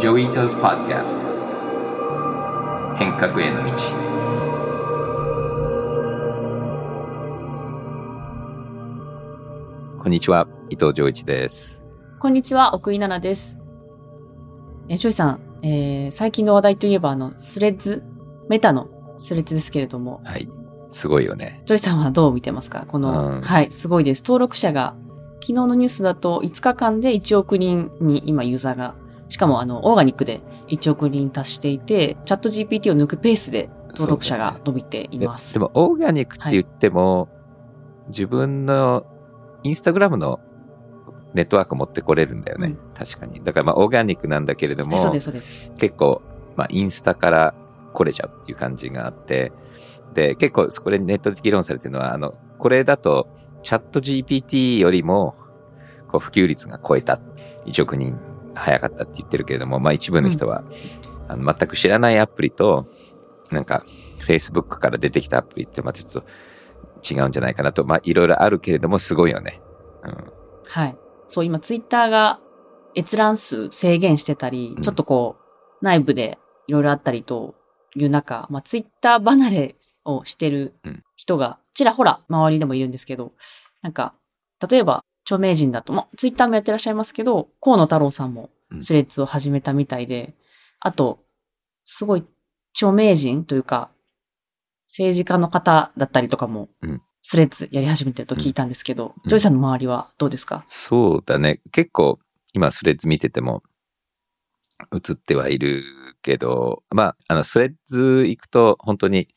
Joi Ito's Podcast 変革への道こんにちは、伊藤穰一です。こんにちは、奥井奈々です。え、ジョイさん、えー最近の話題といえば、あの、 Threads、Meta の Threads ですけれども、はい。すごいよね。ジョイさんはどう見てますか？この、うんはい、すごいです。登録者が、昨日のニュースだと5日間で1億人に今ユーザーが、しかもあの、オーガニックで1億人達していて、チャット GPT を抜くペースで登録者が伸びていでます。でも、オーガニックって言っても、自分のインスタグラムのネットワーク持ってこれるんだよね。うん確かに。だから、まあ、オーガニックなんだけれども、そうです、そうです。結構、まあ、インスタから来れちゃうっていう感じがあって、で、結構、そこでネットで議論されてるのは、あの、これだと、チャット GPT よりも、こう、普及率が超えた。1億人早かったって言ってるけれども、まあ、一部の人は、あの全く知らないアプリと、なんか、Facebook から出てきたアプリって、またちょっと違うんじゃないかなと、まあ、いろいろあるけれども、すごいよね。うん。はい。そう、今ツイッターが閲覧数制限してたり、うんちょっとこう、内部でいろいろあったりという中、まあツイッター離れをしてるうん人がちらほら周りでもいるんですけど、なんか、例えば著名人だと、まあツイッターもやってらっしゃいますけど、河野太郎さんもうん。 Threads を始めたみたいで、あと、すごい著名人というか、政治家の方だったりとかもうん、 Threads やり始めてると聞いたんですけど、うん。ジョイさんの周りはどうですか？そうだね。結構、今 Threads 見てても、映ってはいるけど、まあ、あの、スレッズ行くと、本当に、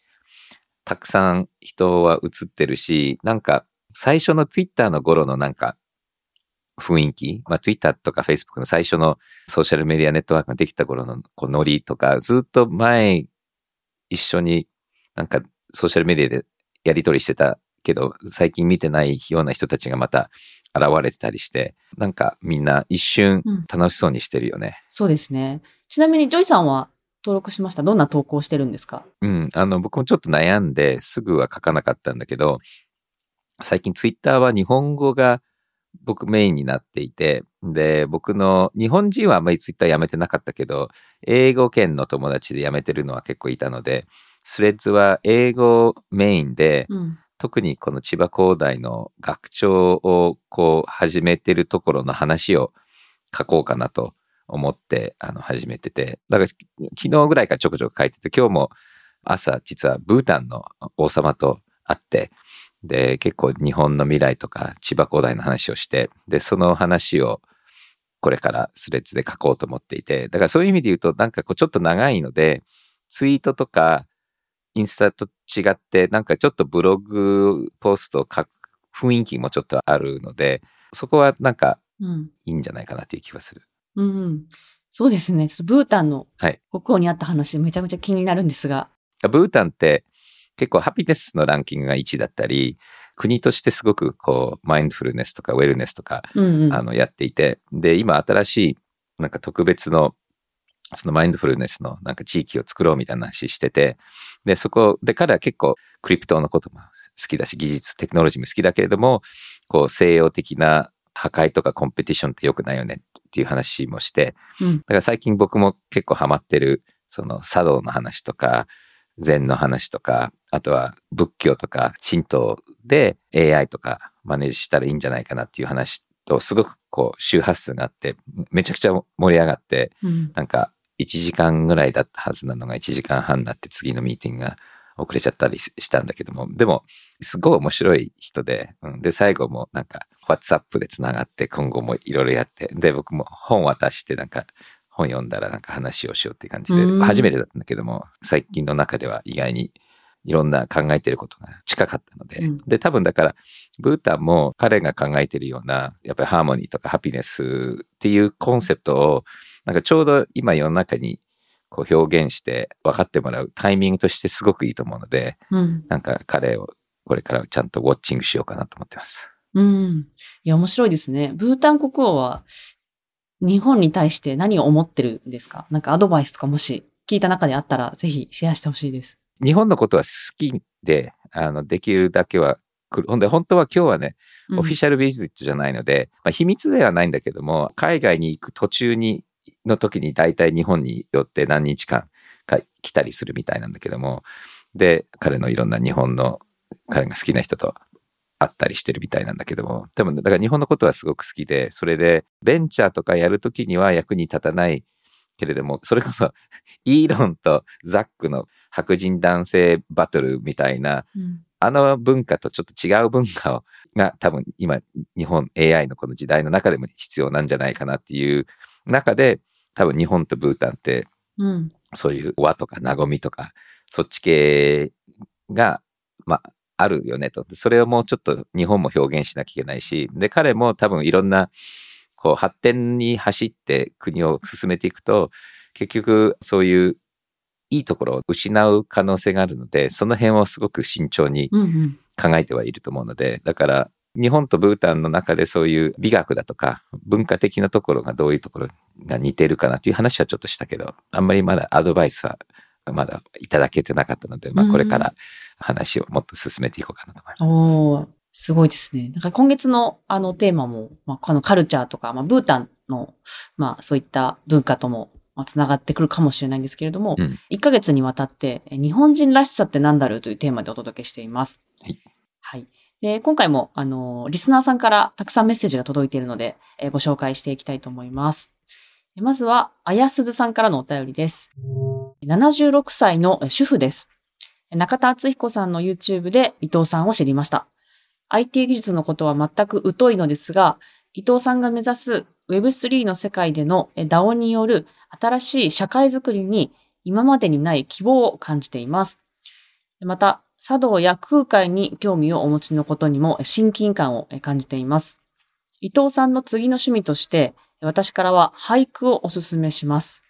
たくさん人は映ってるし、なんか、最初のツイッターの頃のなんか、雰囲気、まあ、ツイッターとかフェイスブックの最初のソーシャルメディアネットワークができた頃のこうノリとか、ずっと前、一緒になんかソーシャルメディアでやり取りしてたけど、最近見てないような人たちがまた現れてたりして、なんかみんな一瞬うん楽しそうにしてるよね。そうですね。ちなみに、ジョイさんは登録しました？どんな投稿してるんですか？うん。あの、僕もちょっと悩んで、すぐは書かなかったんだけど、最近ツイッターは日本語が僕メインになっていて、で、僕の日本人はあんまりツイッターやめてなかったけど、英語圏の友達でやめてるのは結構いたので、 Threads は英語メインで、うん。特にこの千葉工大の学長をこう始めてるところの話を書こうかなと思ってあの始めてて、だから昨日ぐらいからちょこちょこ書いてて、今日も朝実はブータンの王様と会って、で、結構日本の未来とか千葉工大の話をして、で、その話をこれからスレッズで書こうと思っていて、だからそういう意味で言うとなんかこうちょっと長いので、ツイートとかインスタと違って、なんかちょっとブログポストを書く雰囲気もちょっとあるので、そこはなんかうん。いいんじゃないかなっていう気がする。うんうん。そうですね。ちょっとブータンのはい国王にあった話、めちゃめちゃ気になるんですが。ブータンって結構ハピネスのランキングが1だったり、国としてすごくこう、マインドフルネスとかウェルネスとか、うんうん。あの、やっていて、で、今新しい、なんか特別の、そのマインドフルネスのなんか地域を作ろうみたいな話してて、で、そこで彼は結構クリプトのことも好きだし、技術、テクノロジーも好きだけれども、こう西洋的な破壊とかコンペティションって良くないよねっていう話もして、うんだから最近僕も結構ハマってる、その茶道の話とか、禅の話とか、あとは仏教とか神道で AI とかマネージしたらいいんじゃないかなっていう話と、すごくこう周波数があって、めちゃくちゃ盛り上がって、うん。なんか1時間ぐらいだったはずなのが1時間半になって次のミーティングが遅れちゃったりしたんだけども、でも、すごい面白い人で、うん、で、最後もなんか、WhatsApp で繋がって、今後もいろいろやって、で、僕も本渡して、なんか、本読んだらなんか話をしようっていう感じでうん、初めてだったんだけども、最近の中では意外にいろんな考えてることが近かったので、うんで、多分だから、ブータンも彼が考えてるような、やっぱりハーモニーとかハピネスっていうコンセプトを、なんかちょうど今世の中にこう表現して分かってもらうタイミングとしてすごくいいと思うので、うん。なんか彼をこれからちゃんとウォッチングしようかなと思ってます。うん。いや、面白いですね。ブータン国王は、日本に対して何を思ってるんですか？なんかアドバイスとかもし聞いた中であったら、ぜひシェアしてほしいです。日本のことは好きで、あの、できるだけは来る。ほんで、本当は今日はね、うんオフィシャルビジットじゃないので、まあ、秘密ではないんだけども、海外に行く途中にの時に大体日本によって何日間か来たりするみたいなんだけども、で、彼のいろんな日本の彼が好きな人と会ったりしてるみたいなんだけども、でもだから日本のことはすごく好きで、それでベンチャーとかやるときには役に立たないけれども、それこそイーロンとザックの白人男性バトルみたいな、うんあの文化とちょっと違う文化をが多分今日本 AI のこの時代の中でも必要なんじゃないかなっていう中で多分日本とブータンって。そういう和とか和みとかそっち系がまああるよねと。それをもうちょっと日本も表現しなきゃいけないし、で彼も多分いろんなこう発展に走って国を進めていくと結局そういういいところを失う可能性があるので、その辺をすごく慎重にうんうん。考えてはいると思うので、だから日本とブータンの中でそういう美学だとか文化的なところがどういうところが似てるかなという話はちょっとしたけど、あんまりまだアドバイスはまだいただけてなかったので、まあこれから話をもっと進めていこうかなと思います。おー、すごいですね。なんか今月のあのテーマも、まあ、このカルチャーとか、まあ、ブータンの、まあ、そういった文化とも、まあ、つながってくるかもしれないんですけれども、うん1ヶ月にわたって、え日本人らしさって何だろうというテーマでお届けしています。はい。はい。で、今回も、あの、リスナーさんからたくさんメッセージが届いているので、えーご紹介していきたいと思います。えまずは、あやすずさんからのお便りです。76歳のえ主婦です。中田敦彦さんの YouTube で伊藤さんを知りました。IT 技術のことは全く疎いのですが、伊藤さんが目指す Web3 の世界でのえ DAO による新しい社会づくりに今までにない希望を感じています。また、茶道や空海に興味をお持ちのことにも親近感を感じています。伊藤さんの次の趣味として、私からは俳句をお勧めします。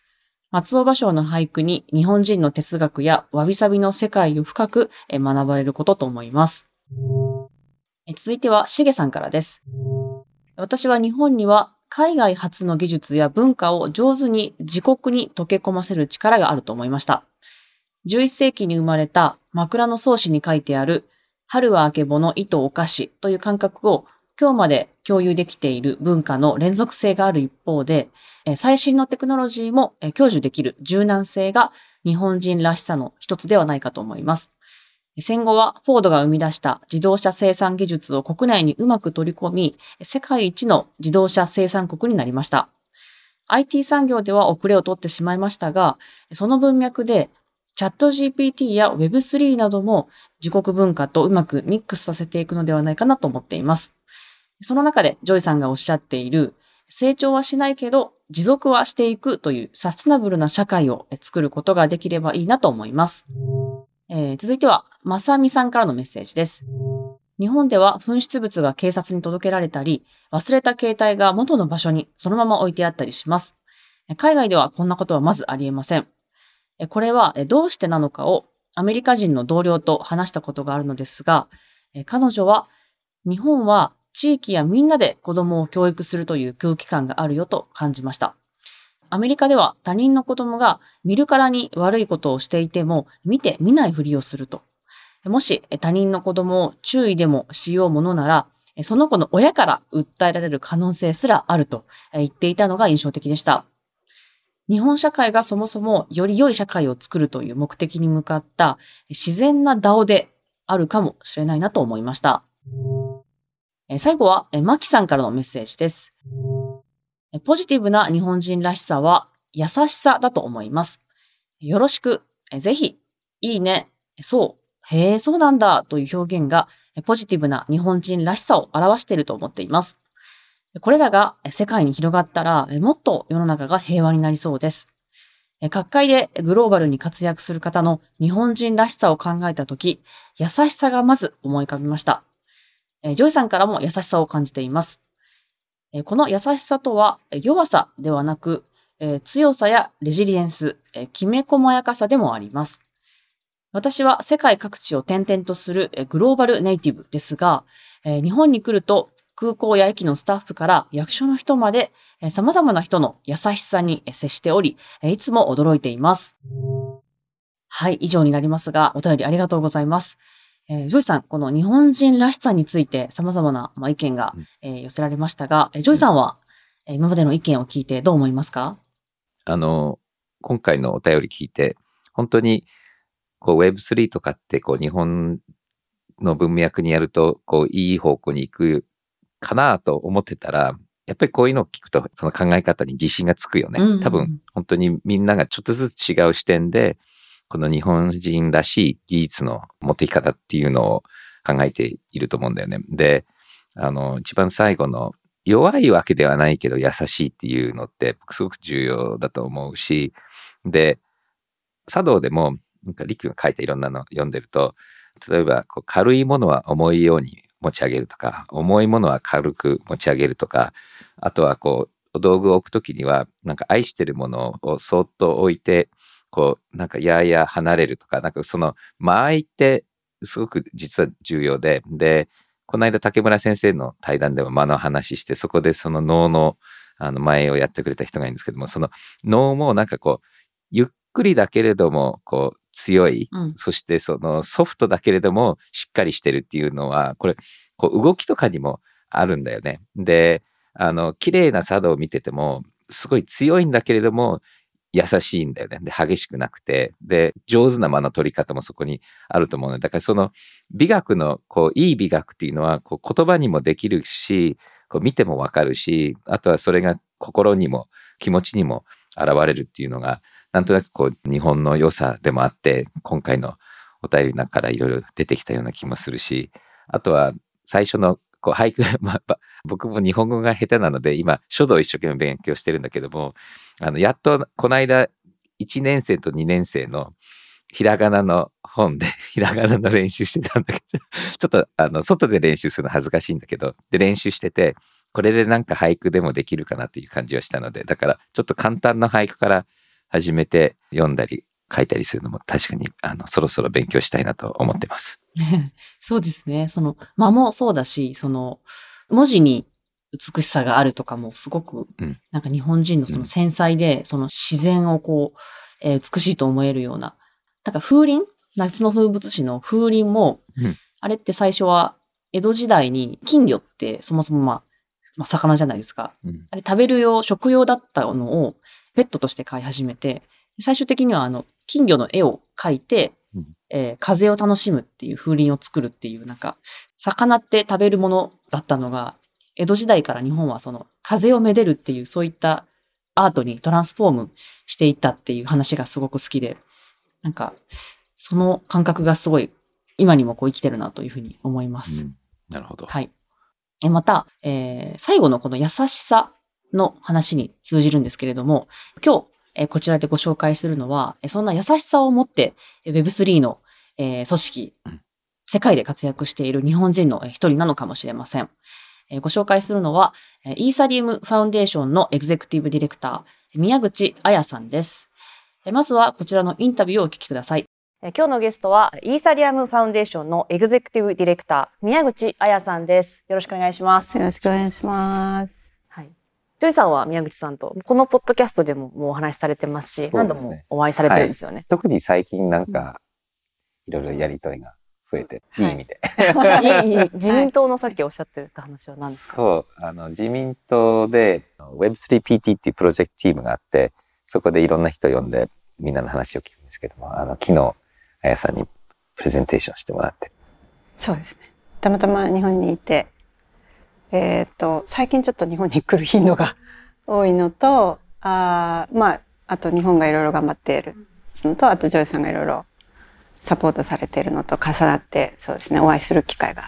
松尾芭蕉の俳句に日本人の哲学やわびさびの世界を深く学ばれることと思います。続いては、しげさんからです。私は日本には海外発の技術や文化を上手に自国に溶け込ませる力があると思いました。11世紀に生まれた枕草子に書いてある春はあけぼの糸お菓子という感覚を今日まで共有できている文化の連続性がある一方で、最新のテクノロジーも享受できる柔軟性が日本人らしさの一つではないかと思います。戦後はフォードが生み出した自動車生産技術を国内にうまく取り込み、世界一の自動車生産国になりました。IT 産業では遅れを取ってしまいましたが、その文脈でChatGPT や Web3 なども自国文化とうまくミックスさせていくのではないかなと思っています。その中でジョイさんがおっしゃっている成長はしないけど持続はしていくというサステナブルな社会を作ることができればいいなと思います。えー続いては、まさみさんからのメッセージです。日本では紛失物が警察に届けられたり、忘れた携帯が元の場所にそのまま置いてあったりします。海外ではこんなことはまずありえません。これはどうしてなのかをアメリカ人の同僚と話したことがあるのですが、彼女は日本は地域やみんなで子供を教育するという空気感があるよと感じました。アメリカでは他人の子供が見るからに悪いことをしていても見て見ないふりをすると。もし他人の子供を注意でもしようものなら、その子の親から訴えられる可能性すらあると言っていたのが印象的でした。日本社会がそもそもより良い社会を作るという目的に向かった自然な DAO であるかもしれないなと思いました。最後は、マキさんからのメッセージです。ポジティブな日本人らしさは優しさだと思います。よろしく、ぜひ、いいね、そう、へえ、そうなんだという表現がポジティブな日本人らしさを表していると思っています。これらが世界に広がったら、もっと世の中が平和になりそうです。各界でグローバルに活躍する方の日本人らしさを考えたとき、優しさがまず思い浮かびました。ジョイさんからも優しさを感じています。えこの優しさとは弱さではなく、え強さやレジリエンス、えきめ細やかさでもあります。私は世界各地を転々とするグローバルネイティブですが、日本に来ると空港や駅のスタッフから役所の人まで様々な人の優しさに接しており、いつも驚いています。はい、以上になりますが、お便りありがとうございます。えージョイさん、この日本人らしさについて様々な、まあ、意見がうん、えー寄せられましたが、えージョイさんは、えー今までの意見を聞いてどう思いますか？あの、今回のお便り聞いて、本当に、こう Web3 とかって、こう日本の文脈にやると、こういい方向に行くかなと思ってたら、やっぱりこういうのを聞くと、その考え方に自信がつくよね。多分、本当にみんながちょっとずつ違う視点で、この日本人らしい技術の持っていき方っていうのを考えていると思うんだよね。で、あの、一番最後の弱いわけではないけど優しいっていうのってすごく重要だと思うし、で、茶道でも、なんか、リキが書いたいろんなの読んでると、例えば、こう軽いものは重いように持ち上げるとか、重いものは軽く持ち上げるとか、あとはこう、道具を置くときには、なんか愛してるものをそっと置いて、こう、なんかやや離れるとか、なんかその間合いってすごく実は重要で、で、この間竹村先生の対談でも間の話して、そこでその脳のあの前をやってくれた人がいるんですけども、その脳もなんかこう、ゆっくりだけれども、こう、強い、うんそしてそのソフトだけれどもしっかりしてるっていうのは、これ、こう動きとかにもあるんだよね。で、あの、綺麗な茶道を見てても、すごい強いんだけれども、優しいんだよね。で、激しくなくて、で、上手な間の取り方もそこにあると思うので、だからその美学の、こう、いい美学っていうのは、こう、言葉にもできるし、こう、見てもわかるし、あとはそれが心にも気持ちにも現れるっていうのが、なんとなくこう、日本の良さでもあって、今回のお便りの中からいろいろ出てきたような気もするし、あとは最初のこう俳句、まあ、僕も日本語が下手なので、今、書道一生懸命勉強してるんだけども、あの、やっとこの間、1年生と2年生のひらがなの本で、ひらがなの練習してたんだけど、ちょっと、あの、外で練習するの恥ずかしいんだけど、で、練習してて、これでなんか俳句でもできるかなっていう感じはしたので、だから、ちょっと簡単な俳句から始めて読んだり書いたりするのも確かに、あの、そろそろ勉強したいなと思ってます。そうですね。その、間もそうだし、その、文字に美しさがあるとかもすごく、うんなんか日本人のその繊細で、その自然をこう、えー美しいと思えるような。なんか風鈴？夏の風物詩の風鈴も、うんあれって最初は江戸時代に金魚ってそもそもまあ、まあ、魚じゃないですか。うんあれ食べる用、食用だったのをペットとして飼い始めて、最終的にはあの、金魚の絵を描いて、うんえー風を楽しむっていう風鈴を作るっていう、なんか、魚って食べるものだったのが、江戸時代から日本はその、風をめでるっていう、そういったアートにトランスフォームしていったっていう話がすごく好きで、なんか、その感覚がすごい、今にもこう生きてるなというふうに思います。うんなるほど。はい。えまた、えー最後のこの優しさの話に通じるんですけれども、今日、えーこちらでご紹介するのは、えーそんな優しさを持って、えー Web3 の、えー組織うん、世界で活躍している日本人のえー一人なのかもしれません。えーご紹介するのは、えーイーサリウムファウンデーションのエグゼクティブディレクター、宮口あやさんです。えーまずはこちらのインタビューをお聞きください。えー今日のゲストはイーサリアムファウンデーションのエグゼクティブディレクター宮口あやさんです。よろしくお願いします。よろしくお願いします。はい。ジョイさんは宮口さんとこのポッドキャストでももうお話しされてますし、そう何度もお会いされてるんですよね。特に最近なんか、いろいろやりとりが増えて、はいいい意味で。いいいい 自民党のさっきおっしゃってた話は何ですか？そう、あの、自民党で Web3PT っていうプロジェクトチームがあって、そこでいろんな人呼んで、みんなの話を聞くんですけども、あの、昨日、あやさんにプレゼンテーションしてもらって、そうですね。たまたま日本にいて、えっ、と最近ちょっと日本に来る頻度が多いのと、あーまああと日本がいろいろ頑張っているのと、あとジョイさんがいろいろサポートされているのと重なって、そうですね。お会いする機会が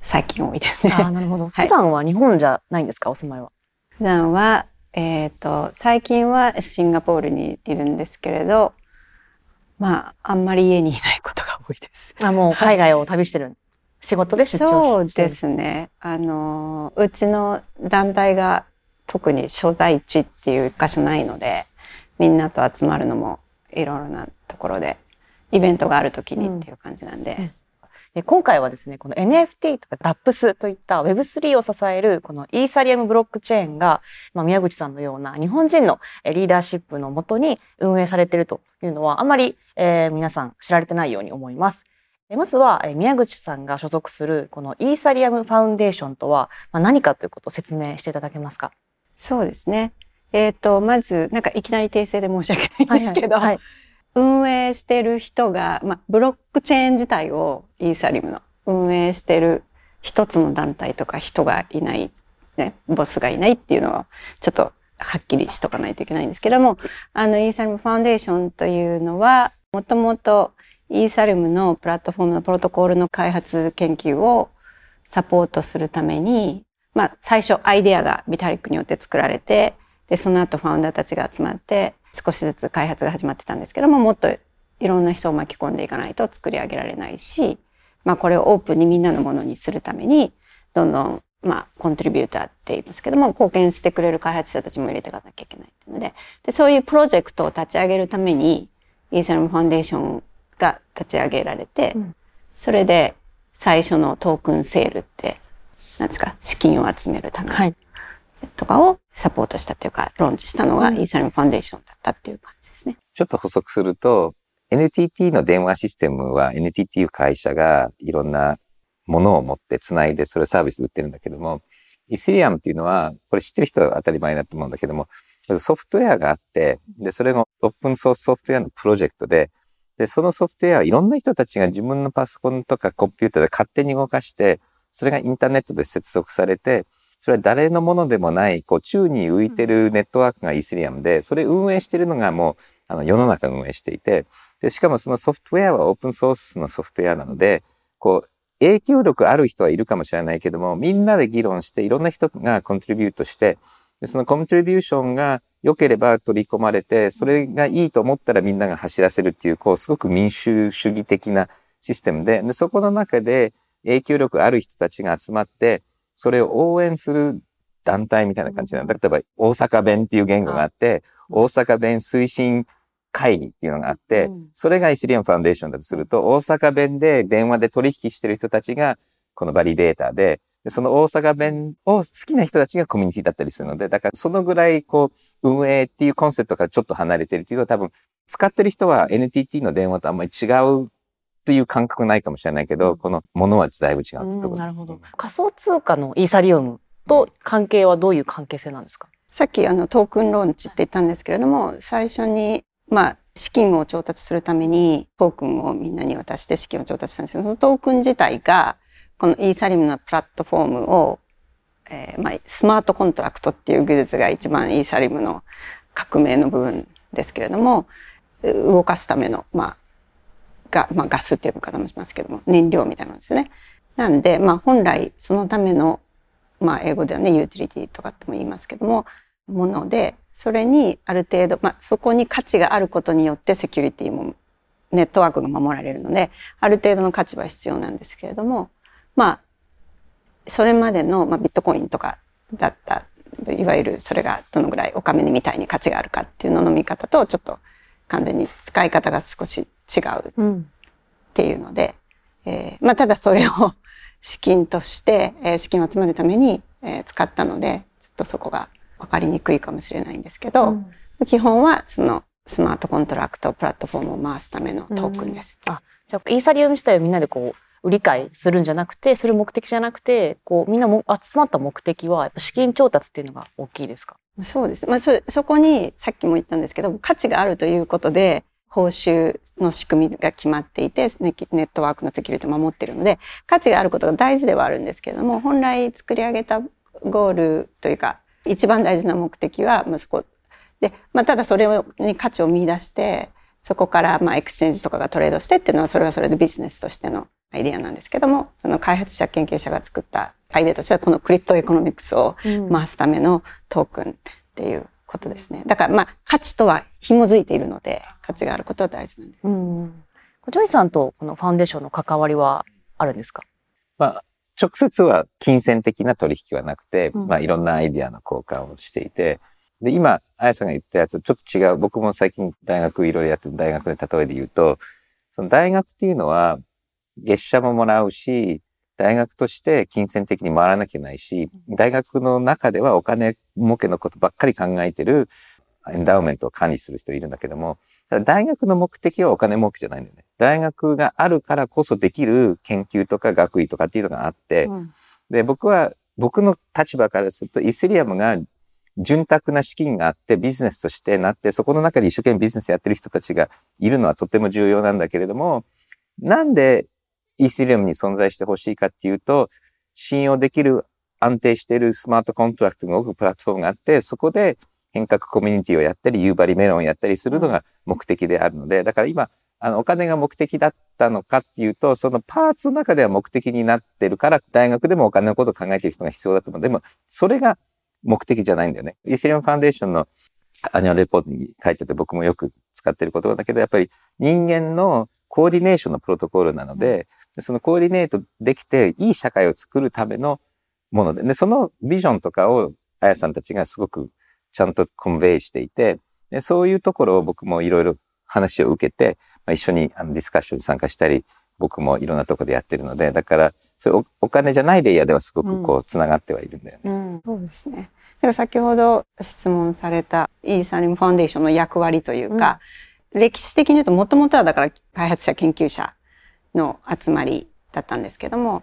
最近多いですね。ああなるほど。はい普段は日本じゃないんですか？お住まいは。普段は、えっ、と、最近はシンガポールにいるんですけれど、まあ、あんまり家にいないことが多いです。あもう海外を旅してる。仕事で出張そうですね。あの、うちの団体が特に所在地っていう箇所ないので、みんなと集まるのもいろいろなところで、イベントがある時にっていう感じなんで、うんで今回はですねこの NFT とか DAPS といった Web3 を支えるこのイーサリアムブロックチェーンが、まあ、宮口さんのような日本人のえリーダーシップのもとに運営されているというのはあまり、えー皆さん知られてないように思います。えまずはえ宮口さんが所属するこのイーサリアムファウンデーションとは、まあ、何かということを説明していただけますか？そうですね。えっ、と、まず、なんかいきなり訂正で申し訳ないんですけど、はい。運営してる人が、まあ、ブロックチェーン自体をイーサリムの運営してる一つの団体とか人がいない、ね、ボスがいないっていうのはちょっとはっきりしとかないといけないんですけども、あのイーサリムファウンデーションというのは、もともとイーサリムのプラットフォームのプロトコールの開発研究をサポートするために、まあ、最初アイデアがビタリックによって作られて、で、その後ファウンダーたちが集まって、少しずつ開発が始まってたんですけども、もっといろんな人を巻き込んでいかないと作り上げられないし、まあこれをオープンにみんなのものにするために、どんどん、まあコントリビューターって言いますけども、貢献してくれる開発者たちも入れていかなきゃいけないっていうので、で、そういうプロジェクトを立ち上げるために、イーサルムファンデーションが立ち上げられて、うんそれで最初のトークンセールって、なんですか、資金を集めるためにはい。とかをサポートしたというか、ローンチしたのがうんイーサリムファンデーションだったっていう感じですね。ちょっと補足すると、NTT の電話システムは NTT いう会社がいろんなものを持ってつないでそれをサービスで売ってるんだけども、イスリアムっていうのは、これ知ってる人は当たり前だと思うんだけども、ソフトウェアがあって、で、それがオープンソースソフトウェアのプロジェクトで、で、そのソフトウェアはいろんな人たちが自分のパソコンとかコンピューターで勝手に動かして、それがインターネットで接続されて、それは誰のものでもない、こう、宙に浮いてるネットワークがイスリアムで、それ運営してるのがもう、あの、世の中運営していて、で、しかもそのソフトウェアはオープンソースのソフトウェアなので、こう、影響力ある人はいるかもしれないけども、みんなで議論して、いろんな人がコントリビュートして、でそのコントリビューションが良ければ取り込まれて、それがいいと思ったらみんなが走らせるっていう、こう、すごく民主主義的なシステムで、でそこの中で影響力ある人たちが集まって、それを応援する団体みたいな感じなん。だ。例えば、大阪弁っていう言語があって、大阪弁推進会議っていうのがあって、うん。それがイスリアムファウンデーションだとすると、大阪弁で電話で取引してる人たちが、このバリデータで、でその大阪弁を好きな人たちがコミュニティだったりするので、だからそのぐらいこう、運営っていうコンセプトからちょっと離れてるっていうと多分、使ってる人は NTT の電話とあんまり違うっていう感覚ないかもしれないけど、このものはだいぶ違うってところ。なるほど。仮想通貨のイーサリウムと関係はどういう関係性なんですか？さっきあのトークンローンチって言ったんですけれども、最初に、まあ、資金を調達するためにトークンをみんなに渡して資金を調達したんですけど、そのトークン自体が、このイーサリムのプラットフォームを、えーまあ、スマートコントラクトっていう技術が一番イーサリムの革命の部分ですけれども、動かすための、まあ、が、まあ、ガスっていうのかなしますけども、燃料みたいなものですね。なんで、まあ、本来そのための、まあ、英語ではね、ユーティリティとかっても言いますけども、もので、それにある程度、まあ、そこに価値があることによってセキュリティもネットワークが守られるので、ある程度の価値は必要なんですけれども、まあ、それまでの、まあ、ビットコインとかだった、いわゆるそれがどのぐらいお金みたいに価値があるかっていうのの見方と、ちょっと完全に使い方が少し違ううん。っていうので、えーまあ、ただそれを資金として、えー資金を集めるために、えー使ったのでちょっとそこが分かりにくいかもしれないんですけど、基本はそのスマートコントラクトプラットフォームを回すためのトークンです。あ、じゃあイーサリウム自体をみんなでこう売り買いするんじゃなくて、する目的じゃなくて、こうみんなも集まった目的はやっぱ資金調達っていうのが大きいですか？そうです。まあ、そ、そこにさっきも言ったんですけど、価値があるということで、報酬の仕組みが決まっていて、ネットワークのセキュリティを守っているので、価値があることが大事ではあるんですけれども、本来作り上げたゴールというか、一番大事な目的は、まあ、そこ。で、まあ、ただそれに価値を見出して、そこから、まあ、 exchange とかがトレードしてっていうのは、それはそれでビジネスとしてのアイディアなんですけども、その開発者研究者が作ったアイデアとしては、この cryptoeconomics を回すためのトークンっていうことですね。だからまあ価値とは紐づいているので価値があることは大事なんです。うん。ジョイさんとこのファンデーションの関わりはあるんですか？まあ、直接は金銭的な取引はなくて、うんまあ、いろんなアイディアの交換をしていて、で、今、あやさんが言ったやつ、ちょっと違う。僕も最近大学いろいろやってる大学で例えで言うと、その大学っていうのは、月謝ももらうし、大学として金銭的に回らなきゃいけないし、大学の中ではお金儲けのことばっかり考えてるエンダウメントを管理する人いるんだけども、ただ大学の目的はお金儲けじゃないんだよね。大学があるからこそできる研究とか学位とかっていうのがあって、で、僕は、僕の立場からすると、イスリアムが潤沢な資金があってビジネスとしてなって、そこの中で一生懸命ビジネスやってる人たちがいるのはとても重要なんだけれども、なんでイーサリアムに存在してほしいかっていうと、信用できる安定しているスマートコントラクトが置くプラットフォームがあって、そこで変革コミュニティをやったり、夕張メロンをやったりするのが目的であるので、だから今、あの、お金が目的だったのかっていうと、そのパーツの中では目的になってるから、大学でもお金のことを考えている人が必要だと思う。でも、それが目的じゃないんだよね。イーサリアムファンデーションのアニュアルレポートに書いてて僕もよく使ってる言葉だけど、やっぱり人間のコーディネーションのプロトコルなので、そのコーディネートできていい社会を作るためのもので、でそのビジョンとかをあやさんたちがすごくちゃんとコンベイしていて、でそういうところを僕もいろいろ話を受けて、まあ、一緒にあのディスカッションに参加したり、僕もいろんなところでやってるので、だから、そういうお金じゃないレイヤーではすごくこう、つながってはいるんだよね。うん、そうですね。だから先ほど質問されたイーサリムファンデーションの役割というか、うん、歴史的に言うともともとはだから開発者研究者の集まりだったんですけども、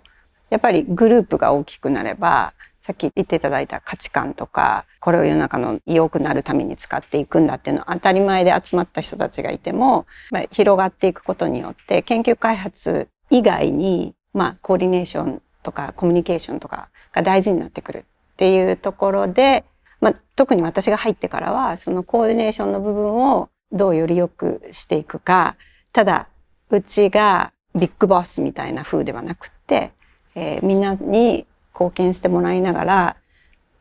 やっぱりグループが大きくなれば、さっき言っていただいた価値観とか、これを世の中の良くなるために使っていくんだっていうのは当たり前で集まった人たちがいても、まあ、広がっていくことによって研究開発以外に、まあ、コーディネーションとかコミュニケーションとかが大事になってくるっていうところで、まあ、特に私が入ってからはそのコーディネーションの部分をどうより良くしていくかただうちがビッグボスみたいな風ではなくって、えー、みんなに貢献してもらいながら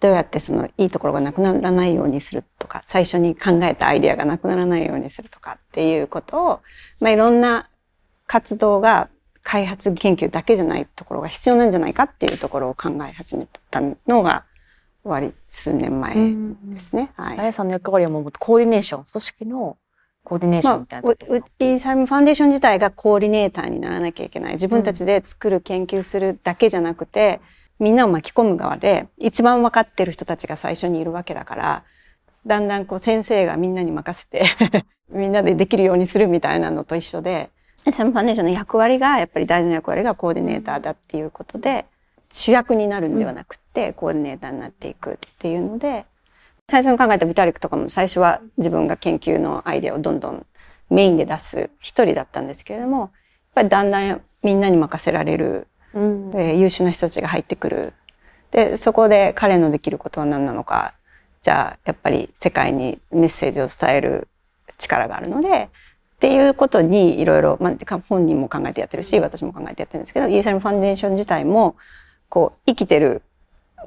どうやってそのいいところがなくならないようにするとか最初に考えたアイディアがなくならないようにするとかっていうことを、まあ、いろんな活動が開発研究だけじゃないところが必要なんじゃないかっていうところを考え始めたのが終わり数年前ですね。はい。あやさんの役割はもうコーディネーション、組織のコーディネーションみたいな、まあ、うちサイムファンデーション自体がコーディネーターにならなきゃいけない。自分たちで作る研究するだけじゃなくて、みんなを巻き込む側で、一番分かってる人たちが最初にいるわけだから、だんだんこう先生がみんなに任せて みんなでできるようにするみたいなのと一緒で、サムファンデーションの役割が、やっぱり大事な役割がコーディネーターだっていうことで、主役になるんではなくて、コーディネーターになっていくっていうので、最初に考えたビタリックとかも最初は自分が研究のアイデアをどんどんメインで出す一人だったんですけれども、やっぱりだんだんみんなに任せられる、うん、えー、優秀な人たちが入ってくる。で、そこで彼のできることは何なのか、じゃあやっぱり世界にメッセージを伝える力があるので、っていうことにいろいろ、まあ、本人も考えてやってるし私も考えてやってるんですけどイーサリムファンデーション自体もこう生きてる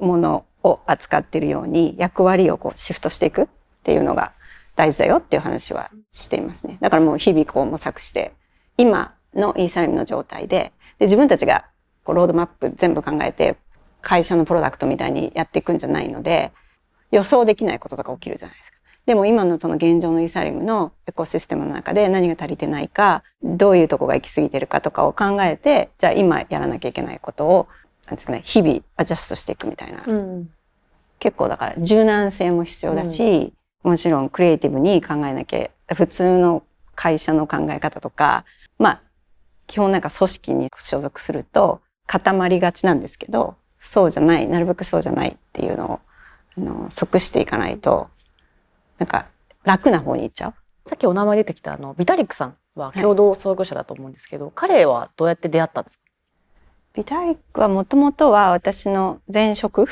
ものを扱っているように役割をこうシフトしていくっていうのが大事だよっていう話はしていますね。だからもう日々こう模索して今のイーサリムの状態でで自分たちがこうロードマップ全部考えて会社のプロダクトみたいにやっていくんじゃないので予想できないこととか起きるじゃないですか。でも今のその現状のイーサリムのエコシステムの中で何が足りてないか、どういうとこが行き過ぎてるかとかを考えて、じゃあ今やらなきゃいけないことを、なんですかね、日々アジャストしていくみたいな。うん、結構だから柔軟性も必要だし、うん、もちろんクリエイティブに考えなきゃ、普通の会社の考え方とか、まあ、基本なんか組織に所属すると固まりがちなんですけど、そうじゃない、なるべくそうじゃないっていうのを、あの、即していかないと、なんか楽な方に行っちゃう。さっきお名前出てきたあのビタリックさんは共同創業者だと思うんですけど、はい、彼はどうやって出会ったんですか？ビタリックはもともとは私の前職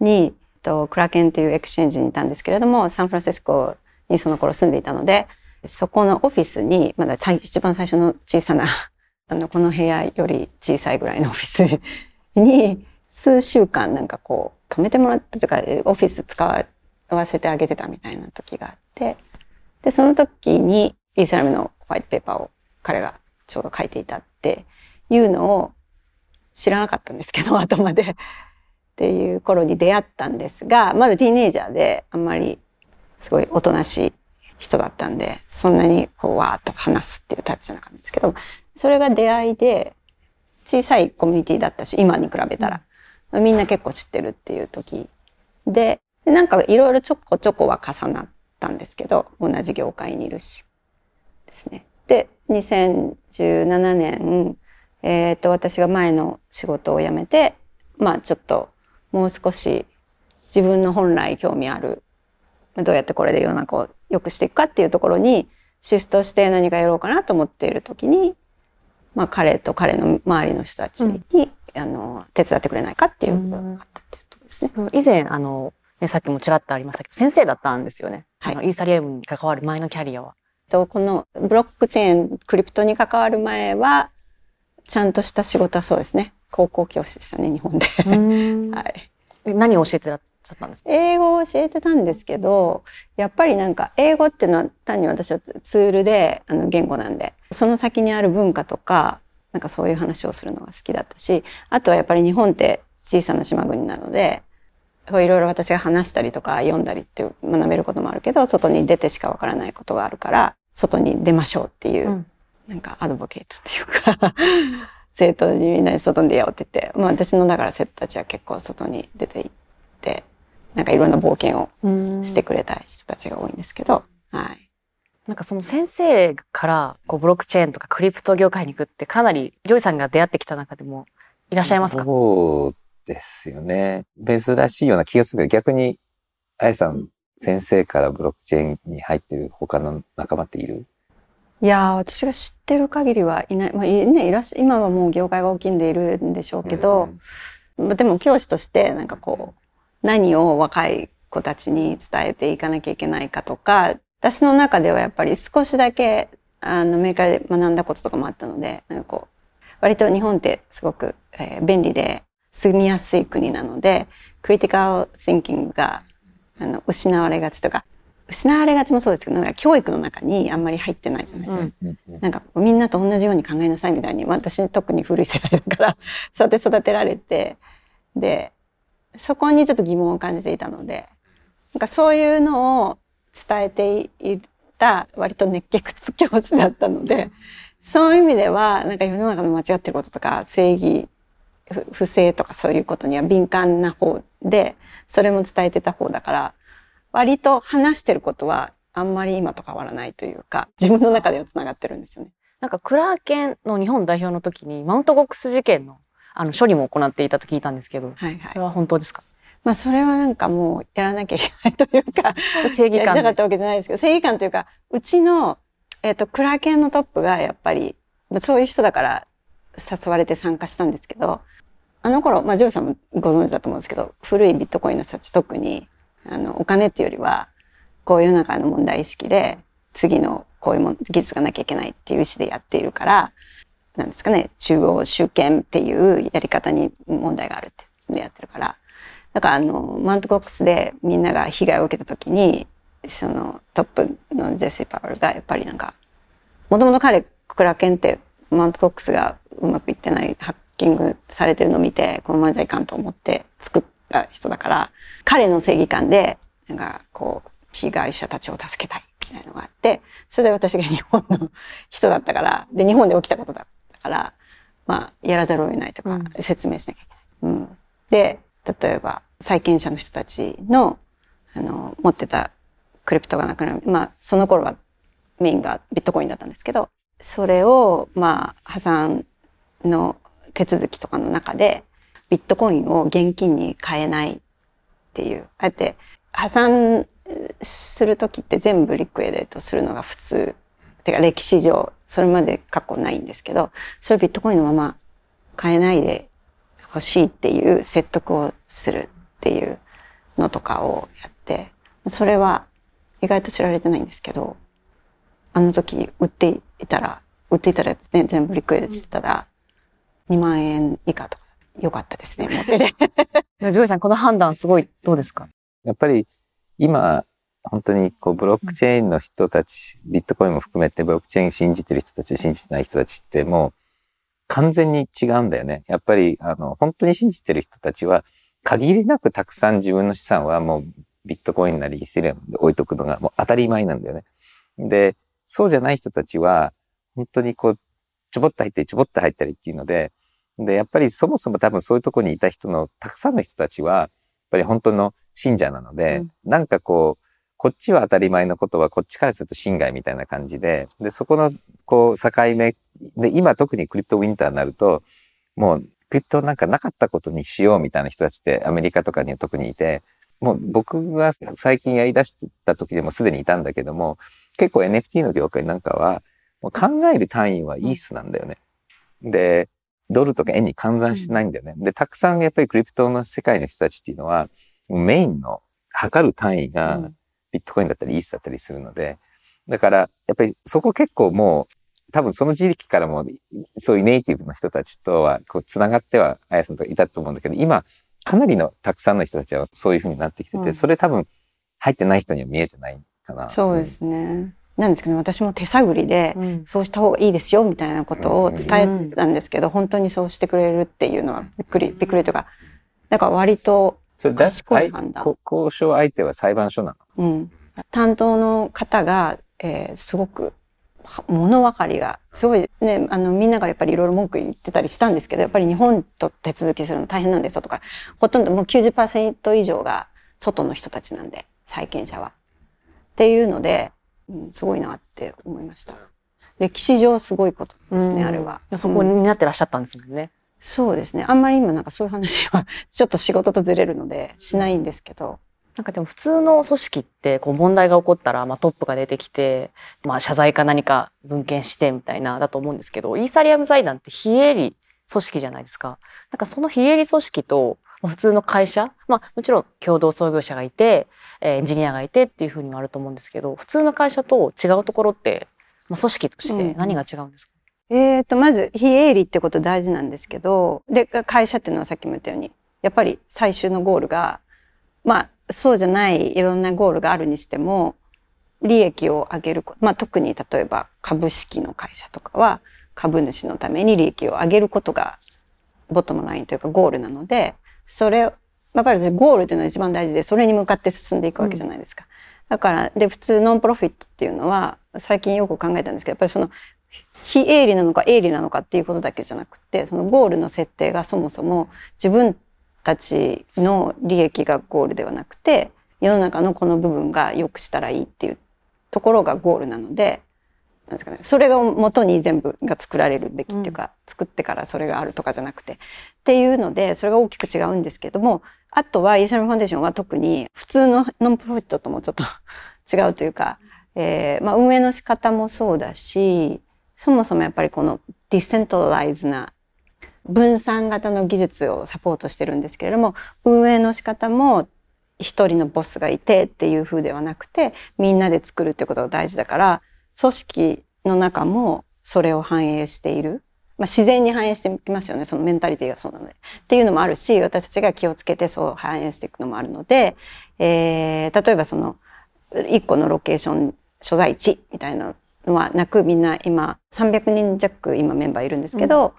にとクラケンという exchange にいたんですけれどもサンフランシスコにその頃住んでいたのでそこのオフィスにまだ一番最初の小さな あのこの部屋より小さいぐらいのオフィスに数週間なんかこう泊めてもらったというかオフィス使わせてあげてたみたいな時があって、で、その時にイーサリアムのホワイトペーパーを彼がちょうど書いていたっていうのを知らなかったんですけど、後まで。っていう頃に出会ったんですが、まだティーネイジャーであんまりすごいおとなしい人だったんで、そんなにこうわーっと話すっていうタイプじゃなかったんですけど、それが出会いで小さいコミュニティだったし、今に比べたら、みんな結構知ってるっていう時で、でなんかいろいろちょこちょこは重なったんですけど、同じ業界にいるし。ですね。で、2017年、えっ、ー、と、私が前の仕事を辞めて、まあちょっともう少し自分の本来興味あるどうやってこれで世の中を良くしていくかっていうところにシフトして何かやろうかなと思っている時に、まあ、彼と彼の周りの人たちに、あの手伝ってくれないかっていう部分があったっていうところですね。以前あの、ね、さっきもちらっとありましたけど先生だったんですよね、はい。イーサリアムに関わる前のキャリアは。とこのブロックチェーンクリプトに関わる前はちゃんとした仕事はそうですね高校教師でしたね日本で。はい。何を教えてらっしゃったんですか？英語を教えてたんですけどやっぱりなんか英語っていうのは単に私はツールであの言語なんでその先にある文化とかなんかそういう話をするのが好きだったしあとはやっぱり日本って小さな島国なのでこういろいろ私が話したりとか読んだりって学べることもあるけど外に出てしかわからないことがあるから外に出ましょうっていう、うん。なんか advocate っていうか生徒にみんなで外に出ようって言って、まあ、私のだから生徒たちは結構外に出て行ってなんかいろんな冒険をしてくれた人たちが多いんですけど、はい。なんかその先生からこうブロックチェーンとかクリプト業界に行くってかなりジョイさんが出会ってきた中でもいらっしゃいますか？そうですよね。珍しいような気がするけど、逆に、あやさん、先生からブロックチェーンに入ってる他の仲間っている？いやー私が知ってる限りはいない、まあいね、いらっしゃ今はもう業界が大きいんでいるんでしょうけど、まあでも教師としてなんかこう何を若い子たちに伝えていかなきゃいけないかとか私の中ではやっぱり少しだけあのアメリカで学んだこととかもあったのでなんかこう割と日本ってすごく、えー便利で住みやすい国なのでクリティカル・シンキングがあの失われがちとか失われがちもそうですけどなんか教育の中にあんまり入ってないじゃないですか。なんかみんなと同じように考えなさいみたいに私特に古い世代だからそうやって育てられてでそこにちょっと疑問を感じていたのでなんかそういうのを伝えていた割と熱血教師だったのでそういう意味ではなんか世の中の間違ってることとか正義不不正とかそういうことには敏感な方でそれも伝えてた方だから割と話してることはあんまり今と変わらないというか自分の中ではつながってるんですよね。なんかクラーケンの日本代表の時にマウントゴックス事件のあの処理も行っていたと聞いたんですけど、はいはい。それは本当ですか？まあそれはなんかもうやらなきゃいけないというか正義感でやりたかったわけじゃないですけど正義感というかうちの、えっとクラーケンのトップがやっぱりまあそういう人だから誘われて参加したんですけどあの頃、まあ、ジョーさんもご存知だと思うんですけど古いビットコインの人たち特にあのお金っていうよりはこう世の中の問題意識で次のこういうも技術がなきゃいけないっていう意思でやっているからなんですかね中央集権っていうやり方に問題があるってでやってるから。だからあのマウントコックスでみんなが被害を受けた時にそのトップのジェシー・パワールがやっぱりなんかもともと彼クラケンってマウントコックスがうまくいってないハッキングされてるのを見てこのままじゃいかんと思って作ってた人だから彼の正義感でなんかこう被害者たちを助けたいみたいなのがあってそれで私が日本の人だったからで日本で起きたことだったからまあやらざるを得ないとかうん。説明しなきゃいけない。うん、で例えば債権者の人たちのあの持ってたクリプトがなくなる。まあその頃はメインがビットコインだったんですけどそれをまあ破産の手続きとかの中でビットコインを現金に変えないっていう。あえて破産する時って全部リクエデートするのが普通。てか歴史上それまで過去ないんですけどそれビットコインのまま変えないで欲しいっていう説得をするっていうのとかをやってそれは意外と知られてないんですけどあの時売っていたら売っていたら、ね、全部 liquidate してたら2万円以下とか。よかったですね持ってて。ジョイさんこの判断すごいどうですか？やっぱり今、本当にこうブロックチェーンの人たち、ビットコインも含めてブロックチェーン信じてる人たち、信じてない人たちってもう完全に違うんだよね。やっぱりあの本当に信じてる人たちは限りなくたくさん自分の資産はもうビットコインなりイーセリアムで置いとくのがもう当たり前なんだよね。で、そうじゃない人たちは本当にこうちょぼっと入ったりちょぼっと入ったりっていうので、で、やっぱりそもそも多分そういうところにいた人のたくさんの人たちは、やっぱり本当の信者なので、なんかこう、こっちは当たり前のことはこっちからすると侵害みたいな感じで、で、そこのこう境目で、今特にクリプトウィンターになると、もうクリプトなんかなかったことにしようみたいな人たちってアメリカとかには特にいて、もう僕が最近やり出した時でもすでにいたんだけども、結構 NFT の業界なんかは、もう考える単位はイースなんだよね。で、ドルとか円に換算してないんだよね。で、たくさんやっぱりクリプトの世界の人たちっていうのは、メインの測る単位がビットコインだったりイースだったりするので、だからやっぱりそこ結構もう多分その時期からもそういうネイティブの人たちとはこう繋がってはあやさんとかいたと思うんだけど、今かなりのたくさんの人たちはそういうふうになってきてて、うんそれ多分入ってない人には見えてないかな。そうですね。なんですけど私も手探りで、うん。そうした方がいいですよみたいなことを伝えたんですけど、本当にそうしてくれるっていうのはびっくりびっくりというかだから割と、それだ賢い判断。こ交渉相手は裁判所なの？うん、担当の方が、えーすごくは物分かりがすごいねあのみんながやっぱりいろいろ文句言ってたりしたんですけどやっぱり日本と手続きするの大変なんですよとかほとんどもう90%以上が外の人たちなんで債権者は。っていうので、うん、すごいなって思いました。歴史上すごいことですね、うんあれは。そこになってらっしゃったんですもんね。そうですね。あんまり今なんかそういう話はちょっと仕事とずれるのでしないんですけど。なんかでも普通の組織ってこう問題が起こったらまあトップが出てきて、まあ、謝罪か何か文献してみたいなだと思うんですけどイーサリアム財団って非営利組織じゃないですか。なんかその非営利組織とまあ普通の会社、まあ、もちろん共同創業者がいてえーエンジニアがいてっていうふうにもあると思うんですけど普通の会社と違うところって、まあ、組織として何が違うんですか、えー、とまず非営利ってこと大事なんですけどで会社っていうのはさっきも言ったようにやっぱり最終のゴールがまあそうじゃないいろんなゴールがあるにしても利益を上げるまあ、特に例えば株式の会社とかは株主のために利益を上げることがボトムラインというかゴールなのでそれをやっぱりゴールっていうのは一番大事でそれに向かって進んでいくわけじゃないですか。だからで普通ノンプロフィットっていうのは最近よく考えたんですけどやっぱりその非営利なのか営利なのかっていうことだけじゃなくてそのゴールの設定がそもそも自分たちの利益がゴールではなくて世の中のこの部分が良くしたらいいっていうところがゴールなのでなんですかね、それが元に全部が作られるべきっていうか、作ってからそれがあるとかじゃなくて。っていうのでそれが大きく違うんですけどもあとはイーサリアムファンデーションは特に普通のノンプロフィットともちょっと違うというか、えーまあ、運営の仕方もそうだしそもそもやっぱりこのディセントライズな分散型の技術をサポートしてるんですけれども運営の仕方も一人のボスがいてっていう風ではなくてみんなで作るってことが大事だから組織の中もそれを反映している、まあ、自然に反映してきますよね。そのメンタリティがそうなので。っていうのもあるし私たちが気をつけてそう反映していくのもあるので、えー例えばその一個のロケーション所在地みたいなのはなくみんな今300人弱今メンバーいるんですけど、